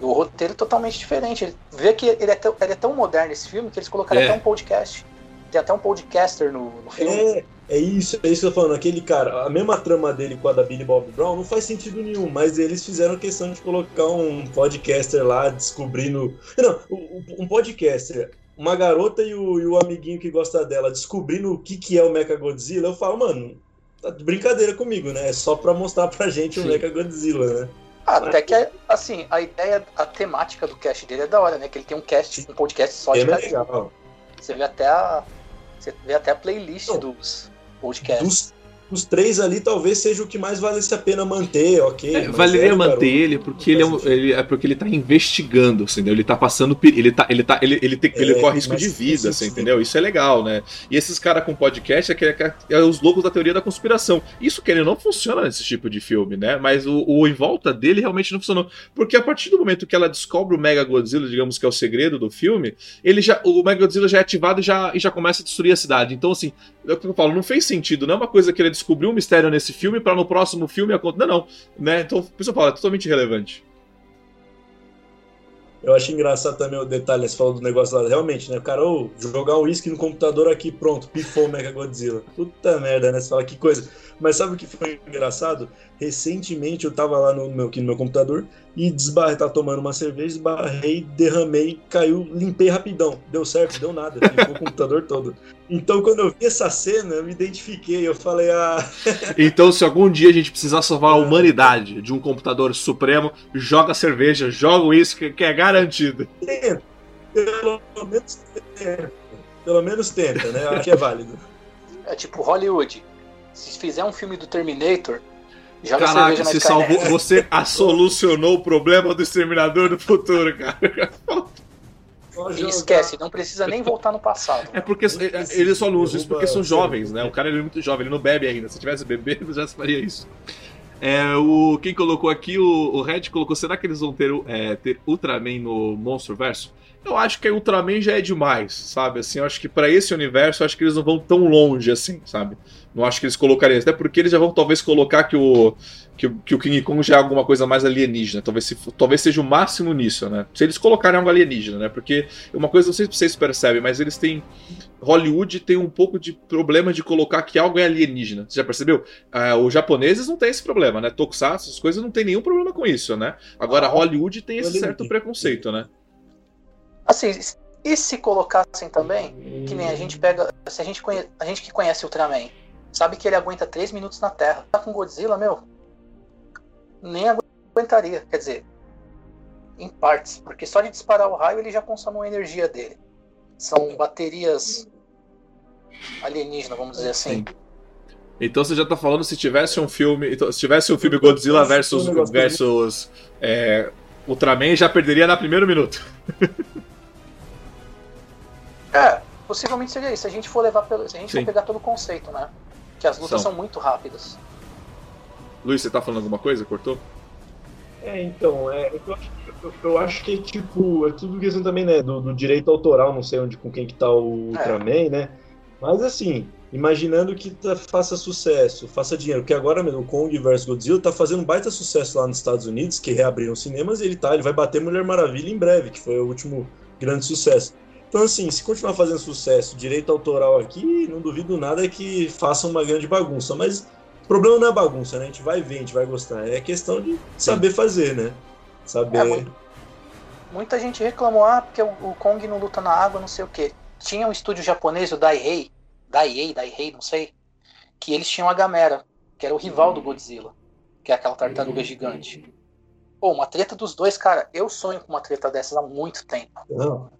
O roteiro é totalmente diferente. Ele vê que ele é, tão, ele é tão moderno esse filme que eles colocaram é. até um podcast. Tem até um podcaster no, no filme. É, é isso, é isso que eu tô falando. Aquele cara, a mesma trama dele com a da Billy Bob Brown não faz sentido nenhum, mas eles fizeram questão de colocar um podcaster lá descobrindo. Não, um podcaster uma garota e o, e o, amiguinho que gosta dela descobrindo o que, que é o Mecha Godzilla, eu falo, mano, tá de brincadeira comigo, né? É só pra mostrar pra gente Sim. o Mecha Godzilla, né? Até que, assim, a ideia, a temática do cast dele é da hora, né? Que ele tem um cast, um podcast só de é legal. Você vê até a. Você vê até a playlist Não, dos podcasts. Dos, os três ali talvez seja o que mais valesse a pena manter, ok? É, valeria é, manter ele porque ele é, um, ele é, porque ele tá investigando, assim, entendeu? Ele tá passando ele tá ele tá ele ele, tem, ele é, corre risco de vida, assim, entendeu? Isso é legal, né? E esses caras com podcast é, que é, é, os loucos da teoria da conspiração. Isso que ele não funciona nesse tipo de filme, né? Mas o, o em volta dele realmente não funcionou, porque a partir do momento que ela descobre o Mega Godzilla, digamos que é o segredo do filme, ele já o Mega Godzilla já é ativado e já e já começa a destruir a cidade. Então assim, é o que eu falo, não fez sentido, não é uma coisa que ele descobriu um mistério nesse filme para no próximo filme acontecer. Não, não. Né? Então, o pessoal fala, é totalmente irrelevante. Eu acho engraçado também o detalhe, você falou do negócio lá, realmente, né? O cara, ô, jogar um uísque no computador aqui, pronto, pifou o Mega Godzilla. Puta merda, né? Você fala que coisa. Mas sabe o que foi engraçado? Recentemente eu tava lá no meu, no meu computador e desbarrei, tava tomando uma cerveja, desbarrei, derramei, caiu, limpei rapidão. Deu certo, deu nada, ficou o computador todo. Então quando eu vi essa cena, eu me identifiquei, eu falei, ah. então, se algum dia a gente precisar salvar a humanidade de um computador supremo, joga cerveja, joga isso que é garantido. Tenta. Pelo menos tenta. Pelo menos tenta, né? Eu acho que é válido. É tipo Hollywood se fizer um filme do Terminator, joga Caraca, você salvou, você a solucionou o problema do Exterminador do Futuro, cara. E esquece, não precisa nem voltar no passado. É porque ele só não usa isso porque são jovens, né? O cara é muito jovem, ele não bebe ainda. Se tivesse bebendo, já faria isso. É, o, quem colocou aqui, o, o Red colocou, será que eles vão ter, é, ter Ultraman no Monstro Verso? Eu acho que Ultraman já é demais, sabe? Assim, eu acho que para esse universo, eu acho que eles não vão tão longe assim, sabe? Não acho que eles colocariam, até porque eles já vão talvez colocar que o, que, o- que o King Kong já é alguma coisa mais alienígena. Talvez, se, talvez seja o máximo nisso, né? Se eles colocarem algo alienígena, né? Porque uma coisa, não sei se vocês percebem, mas eles têm. Hollywood tem um pouco de problema de colocar que algo é alienígena. Você já percebeu? Ah, os japoneses não têm esse problema, né? Tokusatsu, essas coisas não tem nenhum problema com isso, né? Agora, Hollywood tem esse certo preconceito, né? Assim, e se colocassem também, que nem a gente pega. Se a gente, conhe, a gente que conhece o Ultraman, sabe que ele aguenta 3 minutos na Terra. Tá com Godzilla, meu? Nem aguentaria. Quer dizer, em partes, porque só de disparar o raio ele já consome a energia dele. São baterias alienígenas, vamos dizer assim. Então você já tá falando se tivesse um filme. Então, se tivesse um filme Godzilla versus, versus é, Ultraman, já perderia no primeiro minuto. É, possivelmente seria isso. Se a gente for levar pelo, se a gente Sim. for pegar pelo conceito, né? Que as lutas São. são muito rápidas. Luiz, você tá falando alguma coisa? Cortou? É, então, é, eu, acho, eu, eu acho que, tipo, é tudo questão também, né, do, do direito autoral, não sei onde, com quem que tá o Ultraman, né, mas assim, imaginando que tá- faça sucesso, faça dinheiro, porque agora mesmo o Kong vs Godzilla tá fazendo um baita sucesso lá nos Estados Unidos, que reabriram os cinemas, e ele tá, ele vai bater Mulher Maravilha em breve, que foi o último grande sucesso. Então, assim, se continuar fazendo sucesso, direito autoral aqui, não duvido nada que façam uma grande bagunça, mas problema não é bagunça, né? A gente vai ver, a gente vai gostar. É questão de saber fazer, né? Saber. É, muito- Muita gente reclamou, ah, porque o, o Kong não luta na água, não sei o quê. Tinha um estúdio japonês, o Daihei, Daihei, Daihei, não sei, que eles tinham a Gamera, que era o rival do Godzilla, que é aquela tartaruga gigante. Pô, uma treta dos dois, cara, eu sonho com uma treta dessas há muito tempo. Não.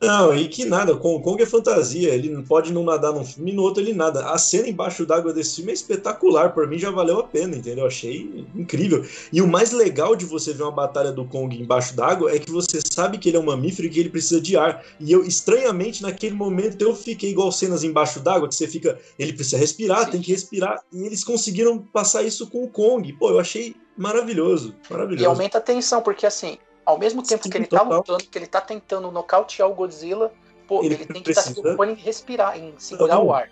Não, e que nada, o Kong é fantasia, ele pode não nadar num filme, no outro ele nada. A cena embaixo d'água desse filme é espetacular, por mim já valeu a pena, entendeu? Achei incrível. E o mais legal de você ver uma batalha do Kong embaixo d'água é que você sabe que ele é um mamífero e que ele precisa de ar. E eu, estranhamente, naquele momento eu fiquei igual cenas embaixo d'água, que você fica, ele precisa respirar, tem que respirar, e eles conseguiram passar isso com o Kong. Pô, eu achei maravilhoso, E maravilhoso. aumenta a tensão, porque assim, ao mesmo tempo Sim, que ele tá total. lutando, que ele tá tentando nocautear o Godzilla, pô, Ele ele, tem que estar se precisa- preocupando em respirar, em segurar o ar.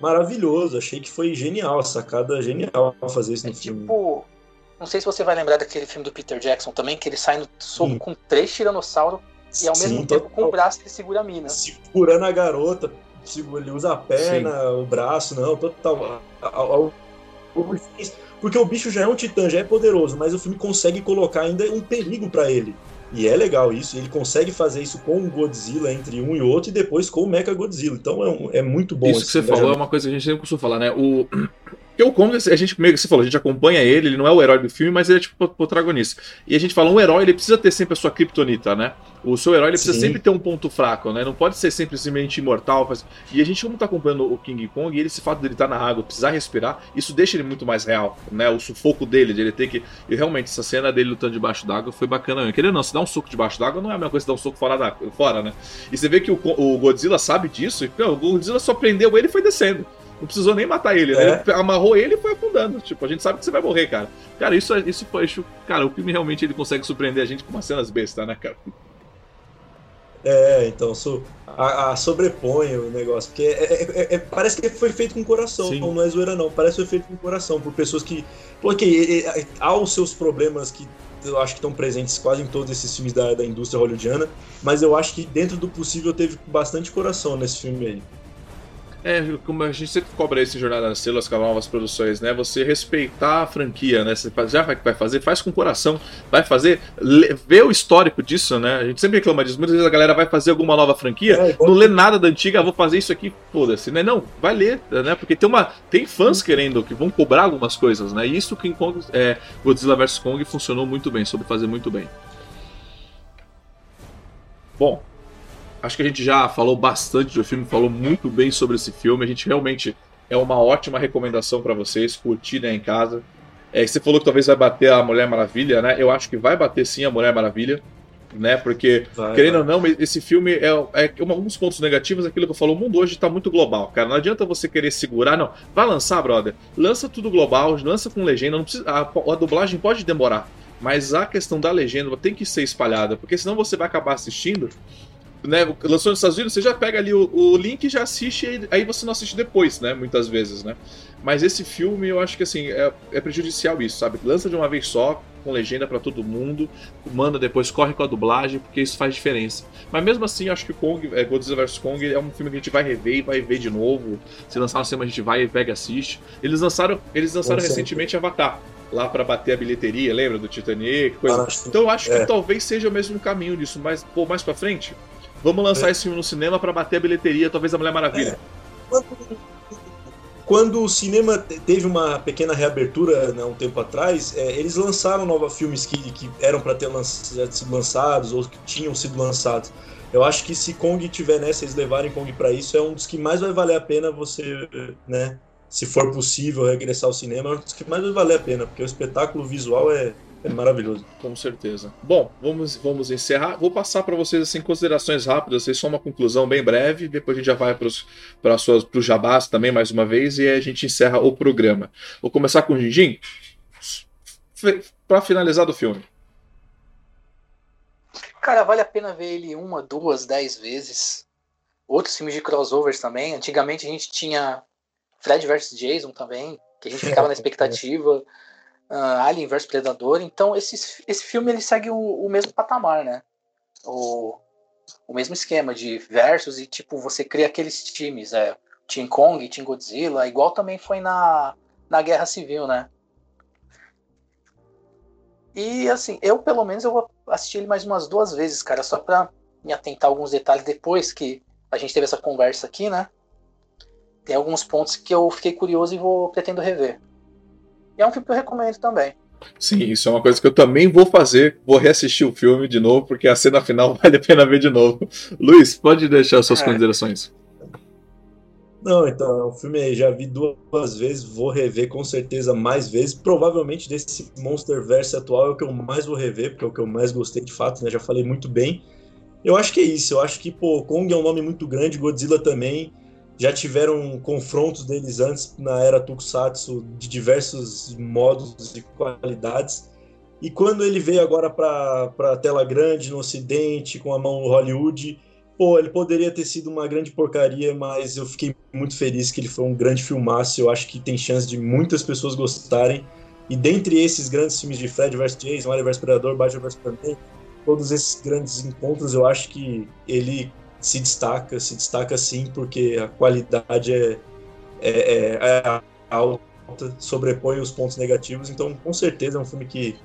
Maravilhoso, achei que foi genial, sacada genial fazer isso É no filme. tipo. Não sei se você vai lembrar daquele filme do Peter Jackson também, que ele sai no soco Sim. com três tiranossauro e ao mesmo Sim, tempo com o total. braço ele segura a mina. segurando a garota, ele usa a perna, o braço, não, total. Porque o bicho já é um titã, já é poderoso, mas o filme consegue colocar ainda um perigo pra ele. E é legal isso, ele consegue fazer isso com o Godzilla entre um e outro e depois com o Mecha Godzilla. Então é, um- é muito bom Isso que você falou é uma coisa que a gente sempre costuma falar, né? O. Porque o Kong, a gente, meio que você falou, a gente acompanha ele, ele não é o herói do filme, mas ele é tipo o protagonista. E a gente fala, um herói, ele precisa ter sempre a sua kryptonita, né? O seu herói, ele precisa Sim. sempre ter um ponto fraco, né? Não pode ser simplesmente imortal. faz- E a gente, como tá acompanhando o King Kong, e ele, esse fato dele estar na água, precisar respirar, isso deixa ele muito mais real, né? O sufoco dele, de ele ter que. E realmente, essa cena dele lutando debaixo d'água foi bacana. Querendo ou não, se dá um soco debaixo d'água não é a mesma coisa que dar um soco fora, da... fora né? E você vê que o, o Godzilla sabe disso, e não, o Godzilla só prendeu ele e foi descendo. Não precisou nem matar ele, né? É. Ele amarrou ele e foi afundando. Tipo, a gente sabe que você vai morrer, cara. Cara, isso, isso foi. isso- Cara, o filme realmente ele consegue surpreender a gente com umas cenas bestas, né, cara? É, então so, a, a sobrepõe o negócio, porque é- é- é- é- parece que foi feito com coração, Sim. não, é zoeira não, parece que foi feito com coração, por pessoas que, porque há os seus problemas que eu acho que estão presentes quase em todos esses filmes da, da indústria hollywoodiana, mas eu acho que dentro do possível teve bastante coração nesse filme aí. É, como a gente sempre cobra isso em Jornada nas Estrelas com as novas produções, né? Você respeitar a franquia, né? Você já vai, vai fazer, faz com coração, vai fazer, lê- vê o histórico disso, né? A gente sempre reclama disso. Muitas vezes a galera vai fazer alguma nova franquia, É, não lê nada da antiga, ah, vou fazer isso aqui, foda-se, né? Não, vai ler, né? Porque tem uma. Tem fãs querendo, que vão cobrar algumas coisas, né? E isso King Kong, é, Godzilla vs Kong funcionou muito bem, soube fazer muito bem. Bom, acho que a gente já falou bastante do filme, falou muito bem sobre esse filme. A gente realmente é uma ótima recomendação para vocês, curtir né, em casa. É, você falou que talvez vai bater a Mulher Maravilha, né? Eu acho que vai bater sim a Mulher Maravilha, né? Porque Vai, Querendo vai. ou não, esse filme é, é um dos pontos negativos, aquilo que eu falo, o mundo hoje tá muito global, cara. Não adianta você querer segurar, não. Vai lançar, brother. Lança tudo global, lança com legenda. Não precisa, a, a dublagem pode demorar, mas a questão da legenda tem que ser espalhada, porque senão você vai acabar assistindo né, lançou nos Estados Unidos, você já pega ali o, o link e já assiste, e aí você não assiste depois, né? Muitas vezes, né? Mas esse filme, eu acho que assim, é, é prejudicial isso, sabe? Lança de uma vez só, com legenda para todo mundo, manda depois, corre com a dublagem, porque isso faz diferença. Mas mesmo assim, eu acho que Kong, é, Godzilla vs Kong é um filme que a gente vai rever e vai ver de novo. Se lançar no cinema, a gente vai e pega e assiste. Eles lançaram, eles lançaram recentemente Avatar lá para bater a bilheteria, lembra do Titanic, coisa. Ah, então eu acho é. que talvez seja o mesmo caminho disso, mas pô, mais para frente, vamos lançar é. esse filme no cinema para bater a bilheteria, talvez a Mulher Maravilha. É. Quando o cinema teve uma pequena reabertura né, um tempo atrás, é, eles lançaram novos filmes que, que eram para ter lançado, sido lançados ou que tinham sido lançados. Eu acho que se Kong tiver nessa, eles levarem Kong para isso, é um dos que mais vai valer a pena você, né, se for possível regressar ao cinema, é um dos que mais vai valer a pena, porque o espetáculo visual é, é maravilhoso. Com certeza. Bom, vamos, vamos encerrar. Vou passar para vocês assim considerações rápidas, assim, só uma conclusão bem breve. Depois a gente já vai para os jabás também mais uma vez e a gente encerra o programa. Vou começar com o Jinjin. Para finalizar do filme. Cara, vale a pena ver ele uma, duas, dez vezes. Outros filmes de crossovers também. Antigamente a gente tinha Fred vs Jason também, que a gente ficava na expectativa uh, Alien vs Predador. Então esse, esse filme ele segue o, o mesmo patamar, né? O, o mesmo esquema de versus e tipo você cria aqueles times, é, Team Kong, Team Godzilla, igual também foi na, na Guerra Civil, né? E assim, eu pelo menos eu vou assistir ele mais umas duas vezes, cara, só pra me atentar a alguns detalhes depois que a gente teve essa conversa aqui, né? Tem alguns pontos que eu fiquei curioso e vou pretendo rever. E é um filme que eu recomendo também. Sim, isso é uma coisa que eu também vou fazer. Vou reassistir o filme de novo, porque a cena final vale a pena ver de novo. Luiz, pode deixar suas é. considerações. Não, então, o filme aí já vi duas vezes, vou rever com certeza mais vezes. Provavelmente desse Monsterverse atual é o que eu mais vou rever, porque é o que eu mais gostei de fato, né? Já falei muito bem. Eu acho que é isso, eu acho que, pô, Kong é um nome muito grande, Godzilla também já tiveram confrontos deles antes na era Tokusatsu de diversos modos e qualidades. E quando ele veio agora para a tela grande no Ocidente, com a mão no Hollywood, pô, ele poderia ter sido uma grande porcaria, mas eu fiquei muito feliz que ele foi um grande filmaço. Eu acho que tem chance de muitas pessoas gostarem. E dentre esses grandes filmes de Fred vs Jason, Alien vs Predador, Batman vs Superman, todos esses grandes encontros, eu acho que ele se destaca, se destaca sim, porque a qualidade é, é, é, é alta, sobrepõe os pontos negativos, então com certeza é um filme que,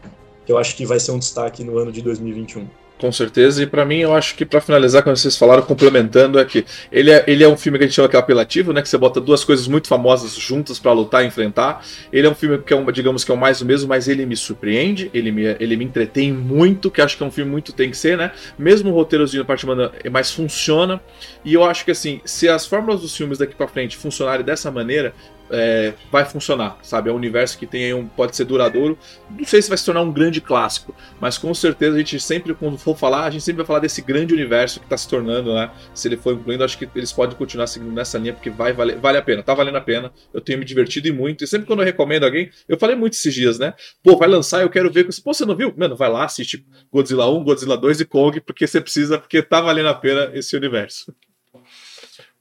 que eu acho que vai ser um destaque no ano de 2021. Com certeza, e para mim eu acho que para finalizar, como vocês falaram, complementando, é que ele é, ele é um filme que a gente chama que é apelativo, né? Que você bota duas coisas muito famosas juntas para lutar e enfrentar. Ele é um filme que é um, digamos que é o mais o mesmo, mas ele me surpreende, ele me, ele me entretém muito, que acho que é um filme muito tem que ser, né? Mesmo o roteirozinho da parte humana, mas funciona. E eu acho que assim, se as fórmulas dos filmes daqui para frente funcionarem dessa maneira, é, vai funcionar, sabe? É um universo que tem um, pode ser duradouro. Não sei se vai se tornar um grande clássico, mas com certeza a gente sempre, quando for falar, a gente sempre vai falar desse grande universo que está se tornando, né? Se ele for incluindo, acho que eles podem continuar seguindo nessa linha, porque vai valer, vale a pena, tá valendo a pena. Eu tenho me divertido e muito. E sempre quando eu recomendo alguém, eu falei muito esses dias, né? Pô, vai lançar, eu quero ver. Pô, você não viu? Mano, vai lá, assiste Godzilla 1, Godzilla 2 e Kong, porque você precisa, porque tá valendo a pena esse universo.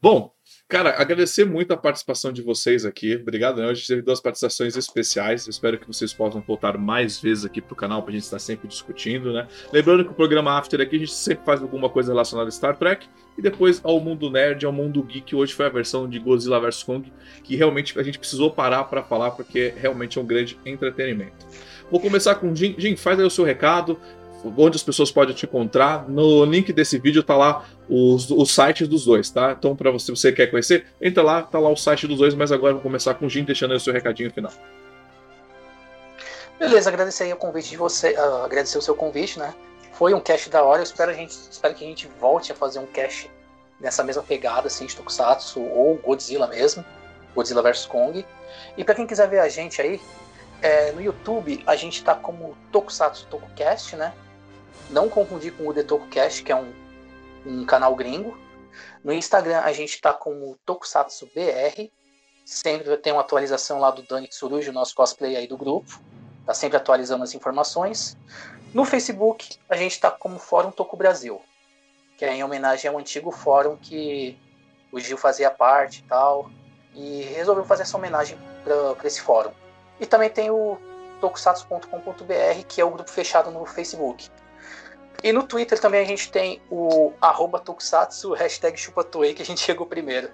Bom, Cara, agradecer muito a participação de vocês aqui. Obrigado, né? Hoje teve duas participações especiais. espero que vocês possam voltar mais vezes aqui pro canal pra gente estar sempre discutindo, né? Lembrando que o programa After aqui a gente sempre faz alguma coisa relacionada a Star Trek e depois ao mundo nerd, ao mundo geek. Hoje foi a versão de Godzilla vs Kong, que realmente a gente precisou parar para falar porque realmente é um grande entretenimento. Vou começar com o Jim. Jim, faz aí o seu recado, onde as pessoas podem te encontrar. No link desse vídeo tá lá os, os sites dos dois, tá? Então, para você, você quer conhecer, entra lá, tá lá o site dos dois, mas agora vou começar com o Jim, deixando aí o seu recadinho final. Beleza, agradecer aí o convite de você, uh, agradecer o seu convite, né? Foi um cast da hora, eu espero, a gente, espero que a gente volte a fazer um cast nessa mesma pegada, assim, de Tokusatsu ou Godzilla mesmo, Godzilla vs Kong. E para quem quiser ver a gente aí, é, no YouTube a gente tá como Tokusatsu Tokocast, né? Não confundir com o The TokuCast, que é um, um canal gringo. No Instagram a gente está como Tokusatsu BR. Sempre tem uma atualização lá do Dani Tsuruji, o nosso cosplay aí do grupo. Tá sempre atualizando as informações. No Facebook a gente está como Fórum Toku Brasil. que é em homenagem ao antigo fórum que o Gil fazia parte e tal, e resolveu fazer essa homenagem para esse fórum. E também tem o tokusatsu.com.br, que é o grupo fechado no Facebook. E no Twitter também a gente tem o arroba Tokusatsu, hashtag Chupatoei, que a gente chegou primeiro.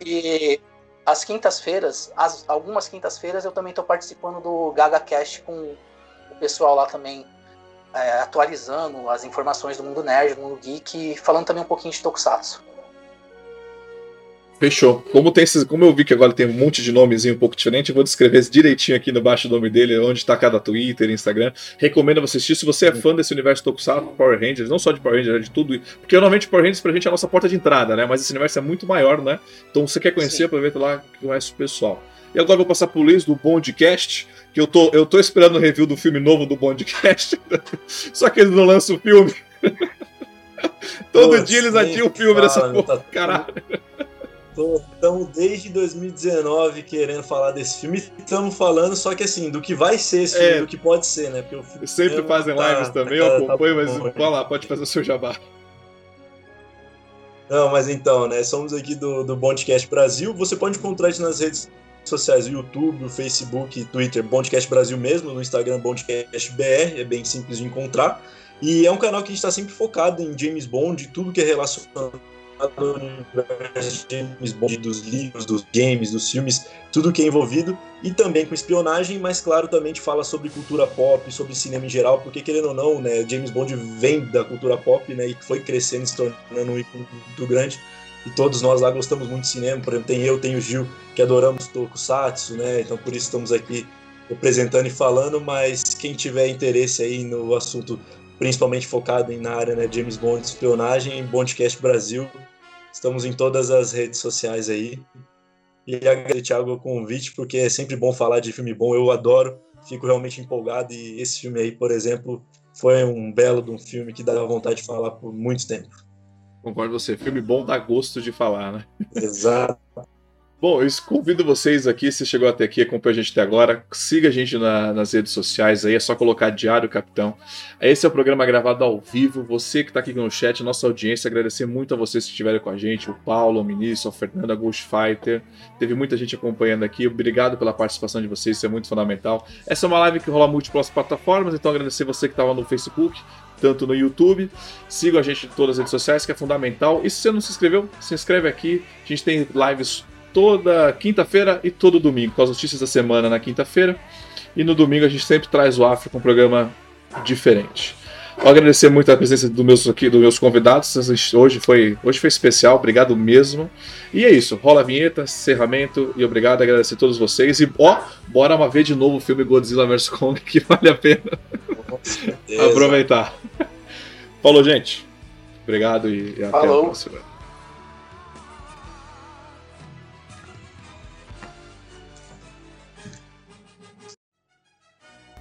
E às quintas-feiras, algumas quintas-feiras, eu também estou participando do GagaCast com o pessoal lá também, é, atualizando as informações do mundo nerd, do mundo geek, falando também um pouquinho de Tokusatsu. Fechou. Como, tem esses, como eu vi que agora tem um monte de nomezinho um pouco diferente, eu vou descrever direitinho aqui no baixo do nome dele, onde está cada Twitter, Instagram. Recomendo você assistir. Se você é fã desse universo Tokusatsu, Power Rangers, não só de Power Rangers, é de tudo. Porque normalmente Power Rangers pra gente é a nossa porta de entrada, né? Mas esse universo é muito maior, né? Então você quer conhecer, Sim. aproveita lá que conhece o pessoal. E agora eu vou passar pro Luiz do Bondcast, que eu tô, eu tô esperando o review do filme novo do Bondcast. só que eles não lançam o filme. Todo Pô, dia eles adiam o filme dessa porra, tá caralho. Estamos desde 2019 querendo falar desse filme. Estamos falando, só que assim, do que vai ser esse filme, é. do que pode ser, né? Porque o filme Sempre fazem tá, lives também, tá, eu acompanho, tá mas vai lá, pode fazer o seu jabá. Não, mas então, né? Somos aqui do, do Bondcast Brasil. Você pode encontrar a gente nas redes sociais, o YouTube, o Facebook, Twitter, Bondcast Brasil mesmo, no Instagram Bondcast BR, é bem simples de encontrar. E é um canal que a gente está sempre focado em James Bond, tudo que é relacionado do universo de James Bond, dos livros, dos games, dos filmes, tudo que é envolvido, e também com espionagem, mas claro, também te fala sobre cultura pop, sobre cinema em geral, porque querendo ou não, né, James Bond vem da cultura pop, né, e foi crescendo, se tornando um ícone muito grande, e todos nós lá gostamos muito de cinema, por exemplo, tem eu, tem o Gil, que adoramos Tokusatsu, né, então por isso estamos aqui representando e falando, mas quem tiver interesse aí no assunto principalmente focado na área né, James Bond, espionagem, Bondcast Brasil, Estamos em todas as redes sociais aí. E agradecer, Thiago, o convite, porque é sempre bom falar de filme bom. Eu adoro, fico realmente empolgado. E esse filme aí, por exemplo, foi um belo de um filme que dá vontade de falar por muito tempo. Concordo com você. Filme bom dá gosto de falar, né? Exato. Bom, eu convido vocês aqui, se chegou até aqui, acompanha a gente até agora, siga a gente na, nas redes sociais aí, é só colocar Diário Capitão. Esse é o programa gravado ao vivo, você que está aqui no chat, nossa audiência, agradecer muito a vocês que estiveram com a gente, o Paulo, o Ministro, o Fernando, a Ghost Fighter, teve muita gente acompanhando aqui, obrigado pela participação de vocês, isso é muito fundamental. Essa é uma live que rola múltiplas plataformas, então agradecer você que estava no Facebook, tanto no YouTube. Siga a gente em todas as redes sociais, que é fundamental. E se você não se inscreveu, se inscreve aqui. A gente tem lives toda quinta-feira e todo domingo, com as notícias da semana na quinta-feira. E no domingo a gente sempre traz o África, um programa diferente. Vou agradecer muito a presença dos meus, aqui, dos meus convidados. Hoje foi, hoje foi especial, obrigado mesmo. E é isso, rola a vinheta, encerramento e obrigado, agradecer a todos vocês. E ó, bora uma vez de novo o filme Godzilla vs Kong, que vale a pena aproveitar. Falou, gente. Obrigado e, e até Falou. a próxima.